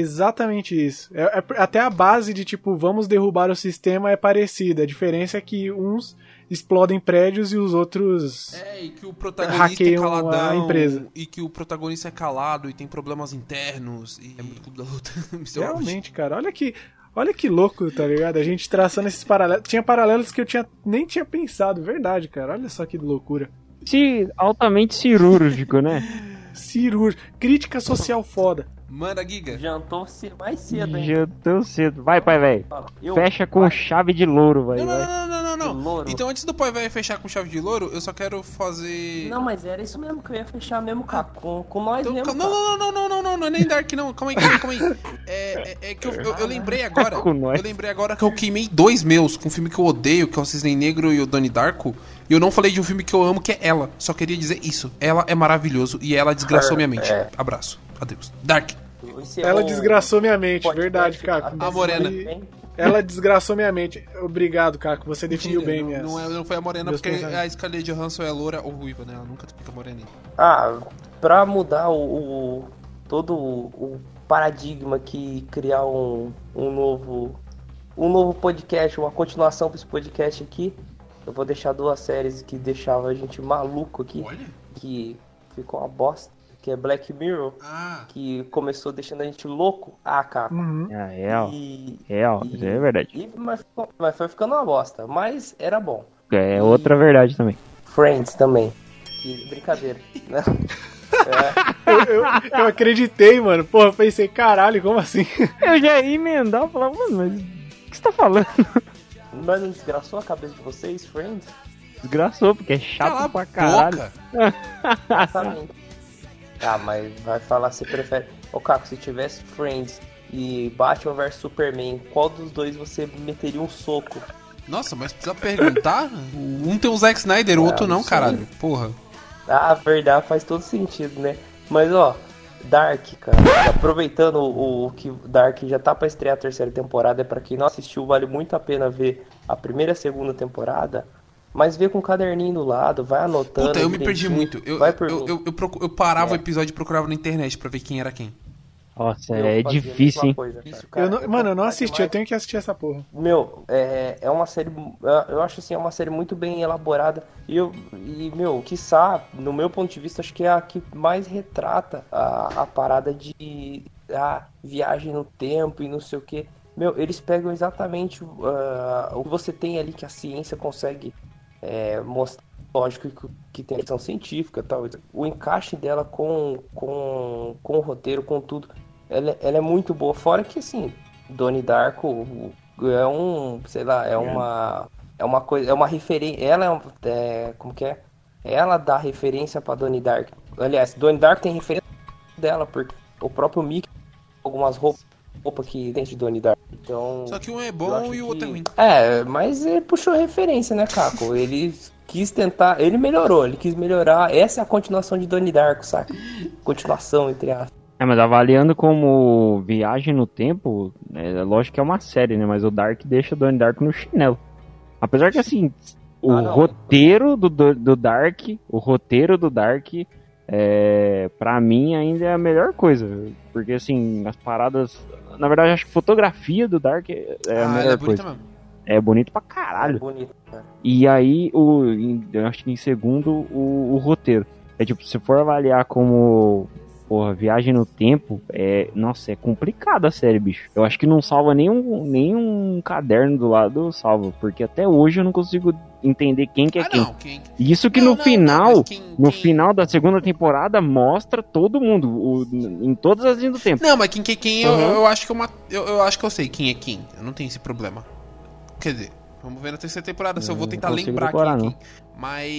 Exatamente isso. É, é- até a base de tipo, vamos derrubar o sistema é parecida. A diferença é que uns explodem prédios e os outros. É, e que o protagonista é Hackeiam a caladão. empresa. E que o protagonista é calado e tem problemas internos. E é muito Clube da Luta. Robot. Realmente, cara, olha que. Olha que louco, tá ligado? A gente traçando esses paralelos. Tinha paralelos que eu tinha, nem tinha pensado, verdade, cara. Olha só que loucura. Ci- altamente cirúrgico, né? Cirúrgico. Crítica social foda. Manda, Giga. Jantou ce- mais cedo, hein? Já tão cedo. Vai, pai, velho. Eu- Fecha com vai. chave de louro, vai. Não, não, não, não, não, não. Então, antes do pai vai fechar com chave de louro, eu só quero fazer. Não, mas era isso mesmo que eu ia fechar mesmo. Com, com nós Então, mesmo. não, não, não, não, não, não, não é nem Dark, não. Calma aí, calma aí, calma aí. É, É, é que eu, eu- eu lembrei agora. Eu lembrei agora que eu queimei dois meus com um filme que eu odeio, que é o Cisne Negro e o Donnie Darko. E eu não falei de um filme que eu amo, que é ela. Só queria dizer isso. Ela é maravilhoso e ela desgraçou minha mente. É. Abraço. Adeus. Dark. Encerrou Ela desgraçou minha mente, podcast verdade, Caco. A morena. Ela desgraçou minha mente. Obrigado, Caco. Você definiu Mentira, bem não, minhas. não, é- não foi a morena, porque a Scarlett Johansson é loura ou ruiva, né? Ela nunca fica moreninha. Ah, pra mudar o, o- todo o paradigma que criar um, um novo um novo podcast, uma continuação pra esse podcast aqui, eu vou deixar duas séries que deixavam a gente maluco aqui, Olha. que ficou uma bosta, que é Black Mirror, Ah. que começou deixando a gente louco. Ah, cara. Uhum. É real. E, Real, e- isso é verdade. e- mas, mas foi ficando uma bosta, mas era bom. É outra verdade também. Friends também. Que brincadeira, né? Eu, eu- eu acreditei, mano. Porra, eu pensei, caralho, como assim? Eu já ia emendar e falar, mano, mas o que você tá falando? Mas não desgraçou a cabeça de vocês, Friends? Desgraçou, porque é chato Cala pra caralho. Exatamente. ah, mas vai falar se prefere. Ô, Caco, se tivesse Friends e Batman vs Superman, qual dos dois você meteria um soco? Nossa, mas precisa perguntar? Um tem o Zack Snyder, o Ah, outro não caralho. Porra. Ah, verdade, faz todo sentido, né? Mas ó, Dark, cara, aproveitando o, o que Dark já tá pra estrear a terceira temporada, é pra quem não assistiu, vale muito a pena ver a primeira e a segunda temporada. Mas vê com o caderninho do lado, vai anotando. Puta, eu me perdi muito. Eu, eu, eu, eu, eu parava É. o episódio e procurava na internet pra ver quem era quem. Nossa, Eu é difícil, hein? coisa. Isso, Cara, Eu não- mano, eu não assisti, eu tenho que assistir essa porra. Meu, é, é uma série. Eu acho assim, é uma série muito bem elaborada. E, eu, e meu, quiçá, no meu ponto de vista, acho que é a que mais retrata a, a parada de a viagem no tempo e não sei o que. Meu, eles pegam exatamente ah, o que você tem ali que a ciência consegue é, mostrar. Lógico que, que tem questão científica e tal. O encaixe dela com, com, com o roteiro, com tudo. Ela, ela é muito boa. Fora que, assim, Donnie Darko é um, sei lá, é uma é uma coisa, é uma referência, ela é, um- é como que é? Ela dá referência pra Donnie Dark. Aliás, Donnie Dark tem referência dela porque o próprio Mickey algumas roupas roupa que tem de Donnie Dark. Então, Só que um é bom e o outro é ruim. É, mas ele puxou referência, né, Caco? Ele quis tentar, ele melhorou, ele quis melhorar. Essa é a continuação de Donnie Darko, saca? Continuação entre aspas. É, mas avaliando como viagem no tempo, é lógico que é uma série, né? Mas o Dark deixa o Donnie Darko no chinelo. Apesar que, assim, o Ah, roteiro do, do, do Dark, o roteiro do Dark, é, pra mim ainda é a melhor coisa. Porque, assim, as paradas... Na verdade, acho que a fotografia do Dark é a ah, ela melhor é coisa. mesmo. É bonito pra caralho. Bonito, cara. E aí, o, em- eu acho que em segundo, o, o roteiro. É tipo, se for avaliar como, porra, viagem no tempo, é, nossa, é complicada a série, bicho. Eu acho que não salva nenhum, nenhum caderno do lado salva, porque até hoje eu não consigo entender quem que é Ah, quem. não. Quem... Isso que Não, no não, final, quem- no quem- final da segunda temporada, mostra todo mundo, o- em todas as linhas do tempo. Não, mas quem que é quem, eu, Uhum. eu acho que eu, ma- eu, eu acho que eu sei quem é quem. Eu não tenho esse problema. Quer dizer, vamos ver na terceira temporada se eu vou Eu não tentar lembrar decorar, quem é quem. Mas.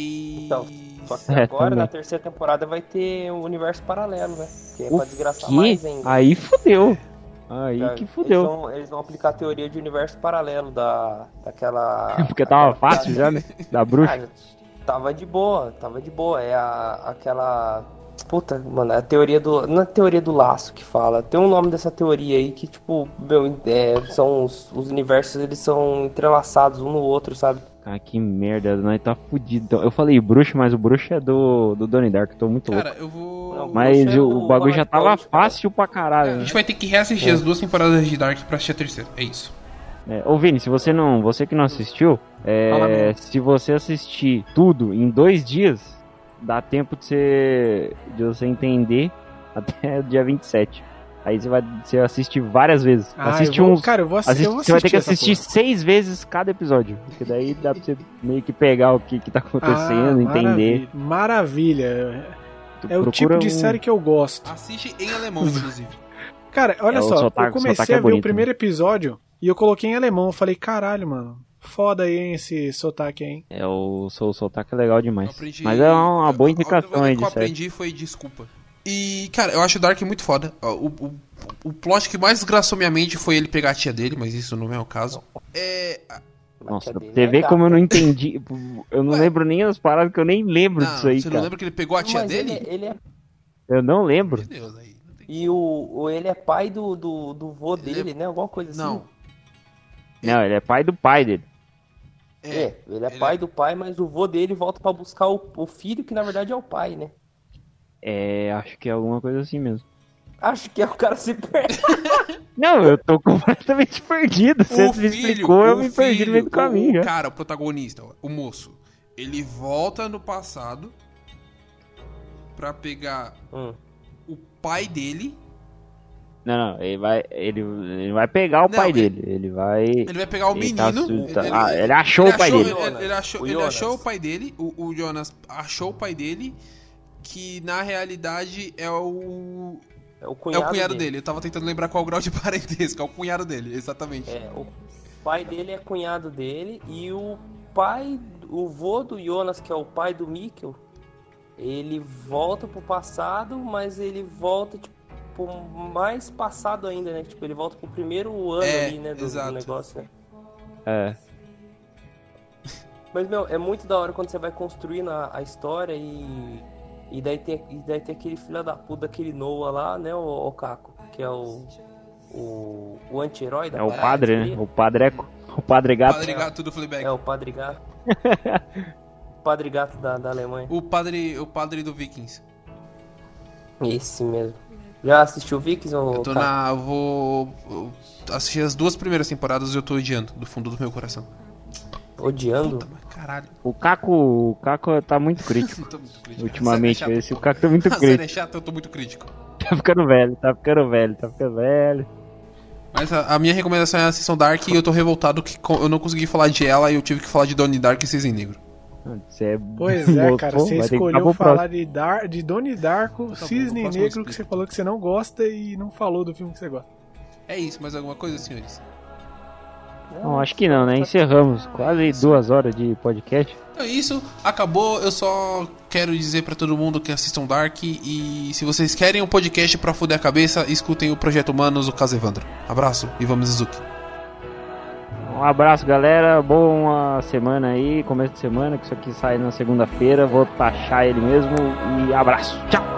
Então, Só que É, agora, também. na terceira temporada, vai ter um universo paralelo, né? Que é O pra desgraçar quê? mais ainda. Aí fudeu. Aí Já- que fudeu. Eles vão, eles vão aplicar a teoria de universo paralelo da, daquela. Porque tava aquela- fácil já, né? Da bruxa. Ah, tava de boa, tava de boa. É a, aquela. Puta, mano, a teoria do. Não é a teoria do laço que fala. Tem um nome dessa teoria aí que, tipo, meu, é, são os, os universos, eles são entrelaçados um no outro, sabe? Ah, que merda, nós tá fudido. Então, Eu falei bruxo, mas o bruxo é do, do Donnie Dark, tô muito louco. Cara, eu vou. Não, Mas bruxo é o, bagulho já tava cara. fácil pra caralho. A né? gente vai ter que reassistir as duas temporadas de Dark pra assistir a terceira. É isso. É, ô Vini, se você não. Você que não assistiu, é, se você assistir tudo em dois dias, dá tempo de você, de você entender até o dia 27. Aí você vai você assiste várias vezes. Ah, assiste eu vou, uns. cara, eu vou, assi- assiste- eu vou você vai ter que assistir seis vezes cada episódio. Porque daí dá pra você meio que pegar o que, que tá acontecendo, Ah, entender. Maravilha. Tu É o tipo de um- série que eu gosto. Assiste em alemão, inclusive. Cara, olha É, o só, sotaque- eu o comecei é a ver o bonito, primeiro episódio e eu coloquei em alemão. Eu falei, caralho, mano. Foda aí, hein, esse sotaque hein? É, o seu sotaque é legal Eu demais. aprendi- Mas é uma boa indicação aí O que eu de série. aprendi foi desculpa. E, cara, eu acho o Dark muito foda. O, o, o plot que mais desgraçou minha mente foi ele pegar a tia dele, mas isso não é o caso. É. Nossa, você é vê como eu não entendi. Eu não Ué. lembro nem as paradas que eu nem lembro Não, disso aí, você não cara. lembra que ele pegou a tia Mas dele? Ele, ele é, Eu não lembro. Meu Deus, aí. não e o, o- ele é pai do, do, do vô Ele é- dele, né? Alguma coisa assim. Não. Não, ele é pai do pai dele. É, ele é ele pai é- do pai, mas o vô dele volta pra buscar o, o filho, que na verdade é o pai, né? É, acho que é alguma coisa assim mesmo. Acho que é o cara se perde. Não, eu tô completamente perdido. Você me explicou, eu o me perdi no meio do o- caminho. O já. cara, o protagonista, o moço, ele volta no passado pra pegar Hum. o pai dele. Não, não, ele vai, ele, ele vai pegar o Não, pai ele- dele. Ele vai. Ele vai pegar o Ele tá menino. tá- ah, ele achou o pai achou, dele. Ele, ele achou, O ele achou o pai dele. O, o Jonas achou o pai dele. Que na realidade é o. É o é cunhado, o cunhado dele. Eu tava tentando lembrar qual o grau de parentesco. É o cunhado dele, exatamente. É, o pai dele é cunhado dele e o pai, o vô do Jonas, que é o pai do Mikkel, ele volta pro passado, mas ele volta tipo mais passado ainda, né? Tipo, ele volta pro primeiro ano É, ali, né, do, do negócio, né? É. Mas, meu, é muito da hora quando você vai construindo a, a história e. E daí, tem, e daí tem aquele filho da puta, aquele Noah lá, né, o, o Caco, que é o. O, o anti-herói da É o parada, padre, né? O padreco. O padre gato. Padre Gato do Fleabag. É, o Padre Gato. o Padre Gato da, da Alemanha. O padre, o padre do Vikings. Esse mesmo. Já assistiu Vikings ou Eu tô Caco? na. eu Vou. eu assisti as duas primeiras temporadas e eu tô odiando, do fundo do meu coração. Odiando? Puta, mas. O Caco, o Caco tá muito crítico. Muito crítico. Ultimamente, é esse chata, o Caco tá muito crítico. é chata, eu tô muito crítico. Tá ficando velho, tá ficando velho, tá ficando velho. Mas a, a minha recomendação é a Sessão Dark e eu tô revoltado que eu não consegui falar de ela e eu tive que falar de Donnie Dark e Cisne Negro. Você é Pois é, cara, você escolheu falar de, Dar, de Donnie Darko, Tá Cisne Negro, que você falou que você não gosta e não falou do filme que você gosta. É isso, mais alguma coisa, senhores? Não, acho que não, né? Encerramos quase duas horas de podcast. Então é isso, acabou. Eu só quero dizer pra todo mundo que assistam Dark e se vocês querem um podcast pra fuder a cabeça, escutem o Projeto Humanos, o caso Evandro. Abraço e vamos Suzuki. Um abraço, galera. Boa semana aí, começo de semana, que isso aqui sai na segunda-feira. Vou taxar ele mesmo e abraço. Tchau.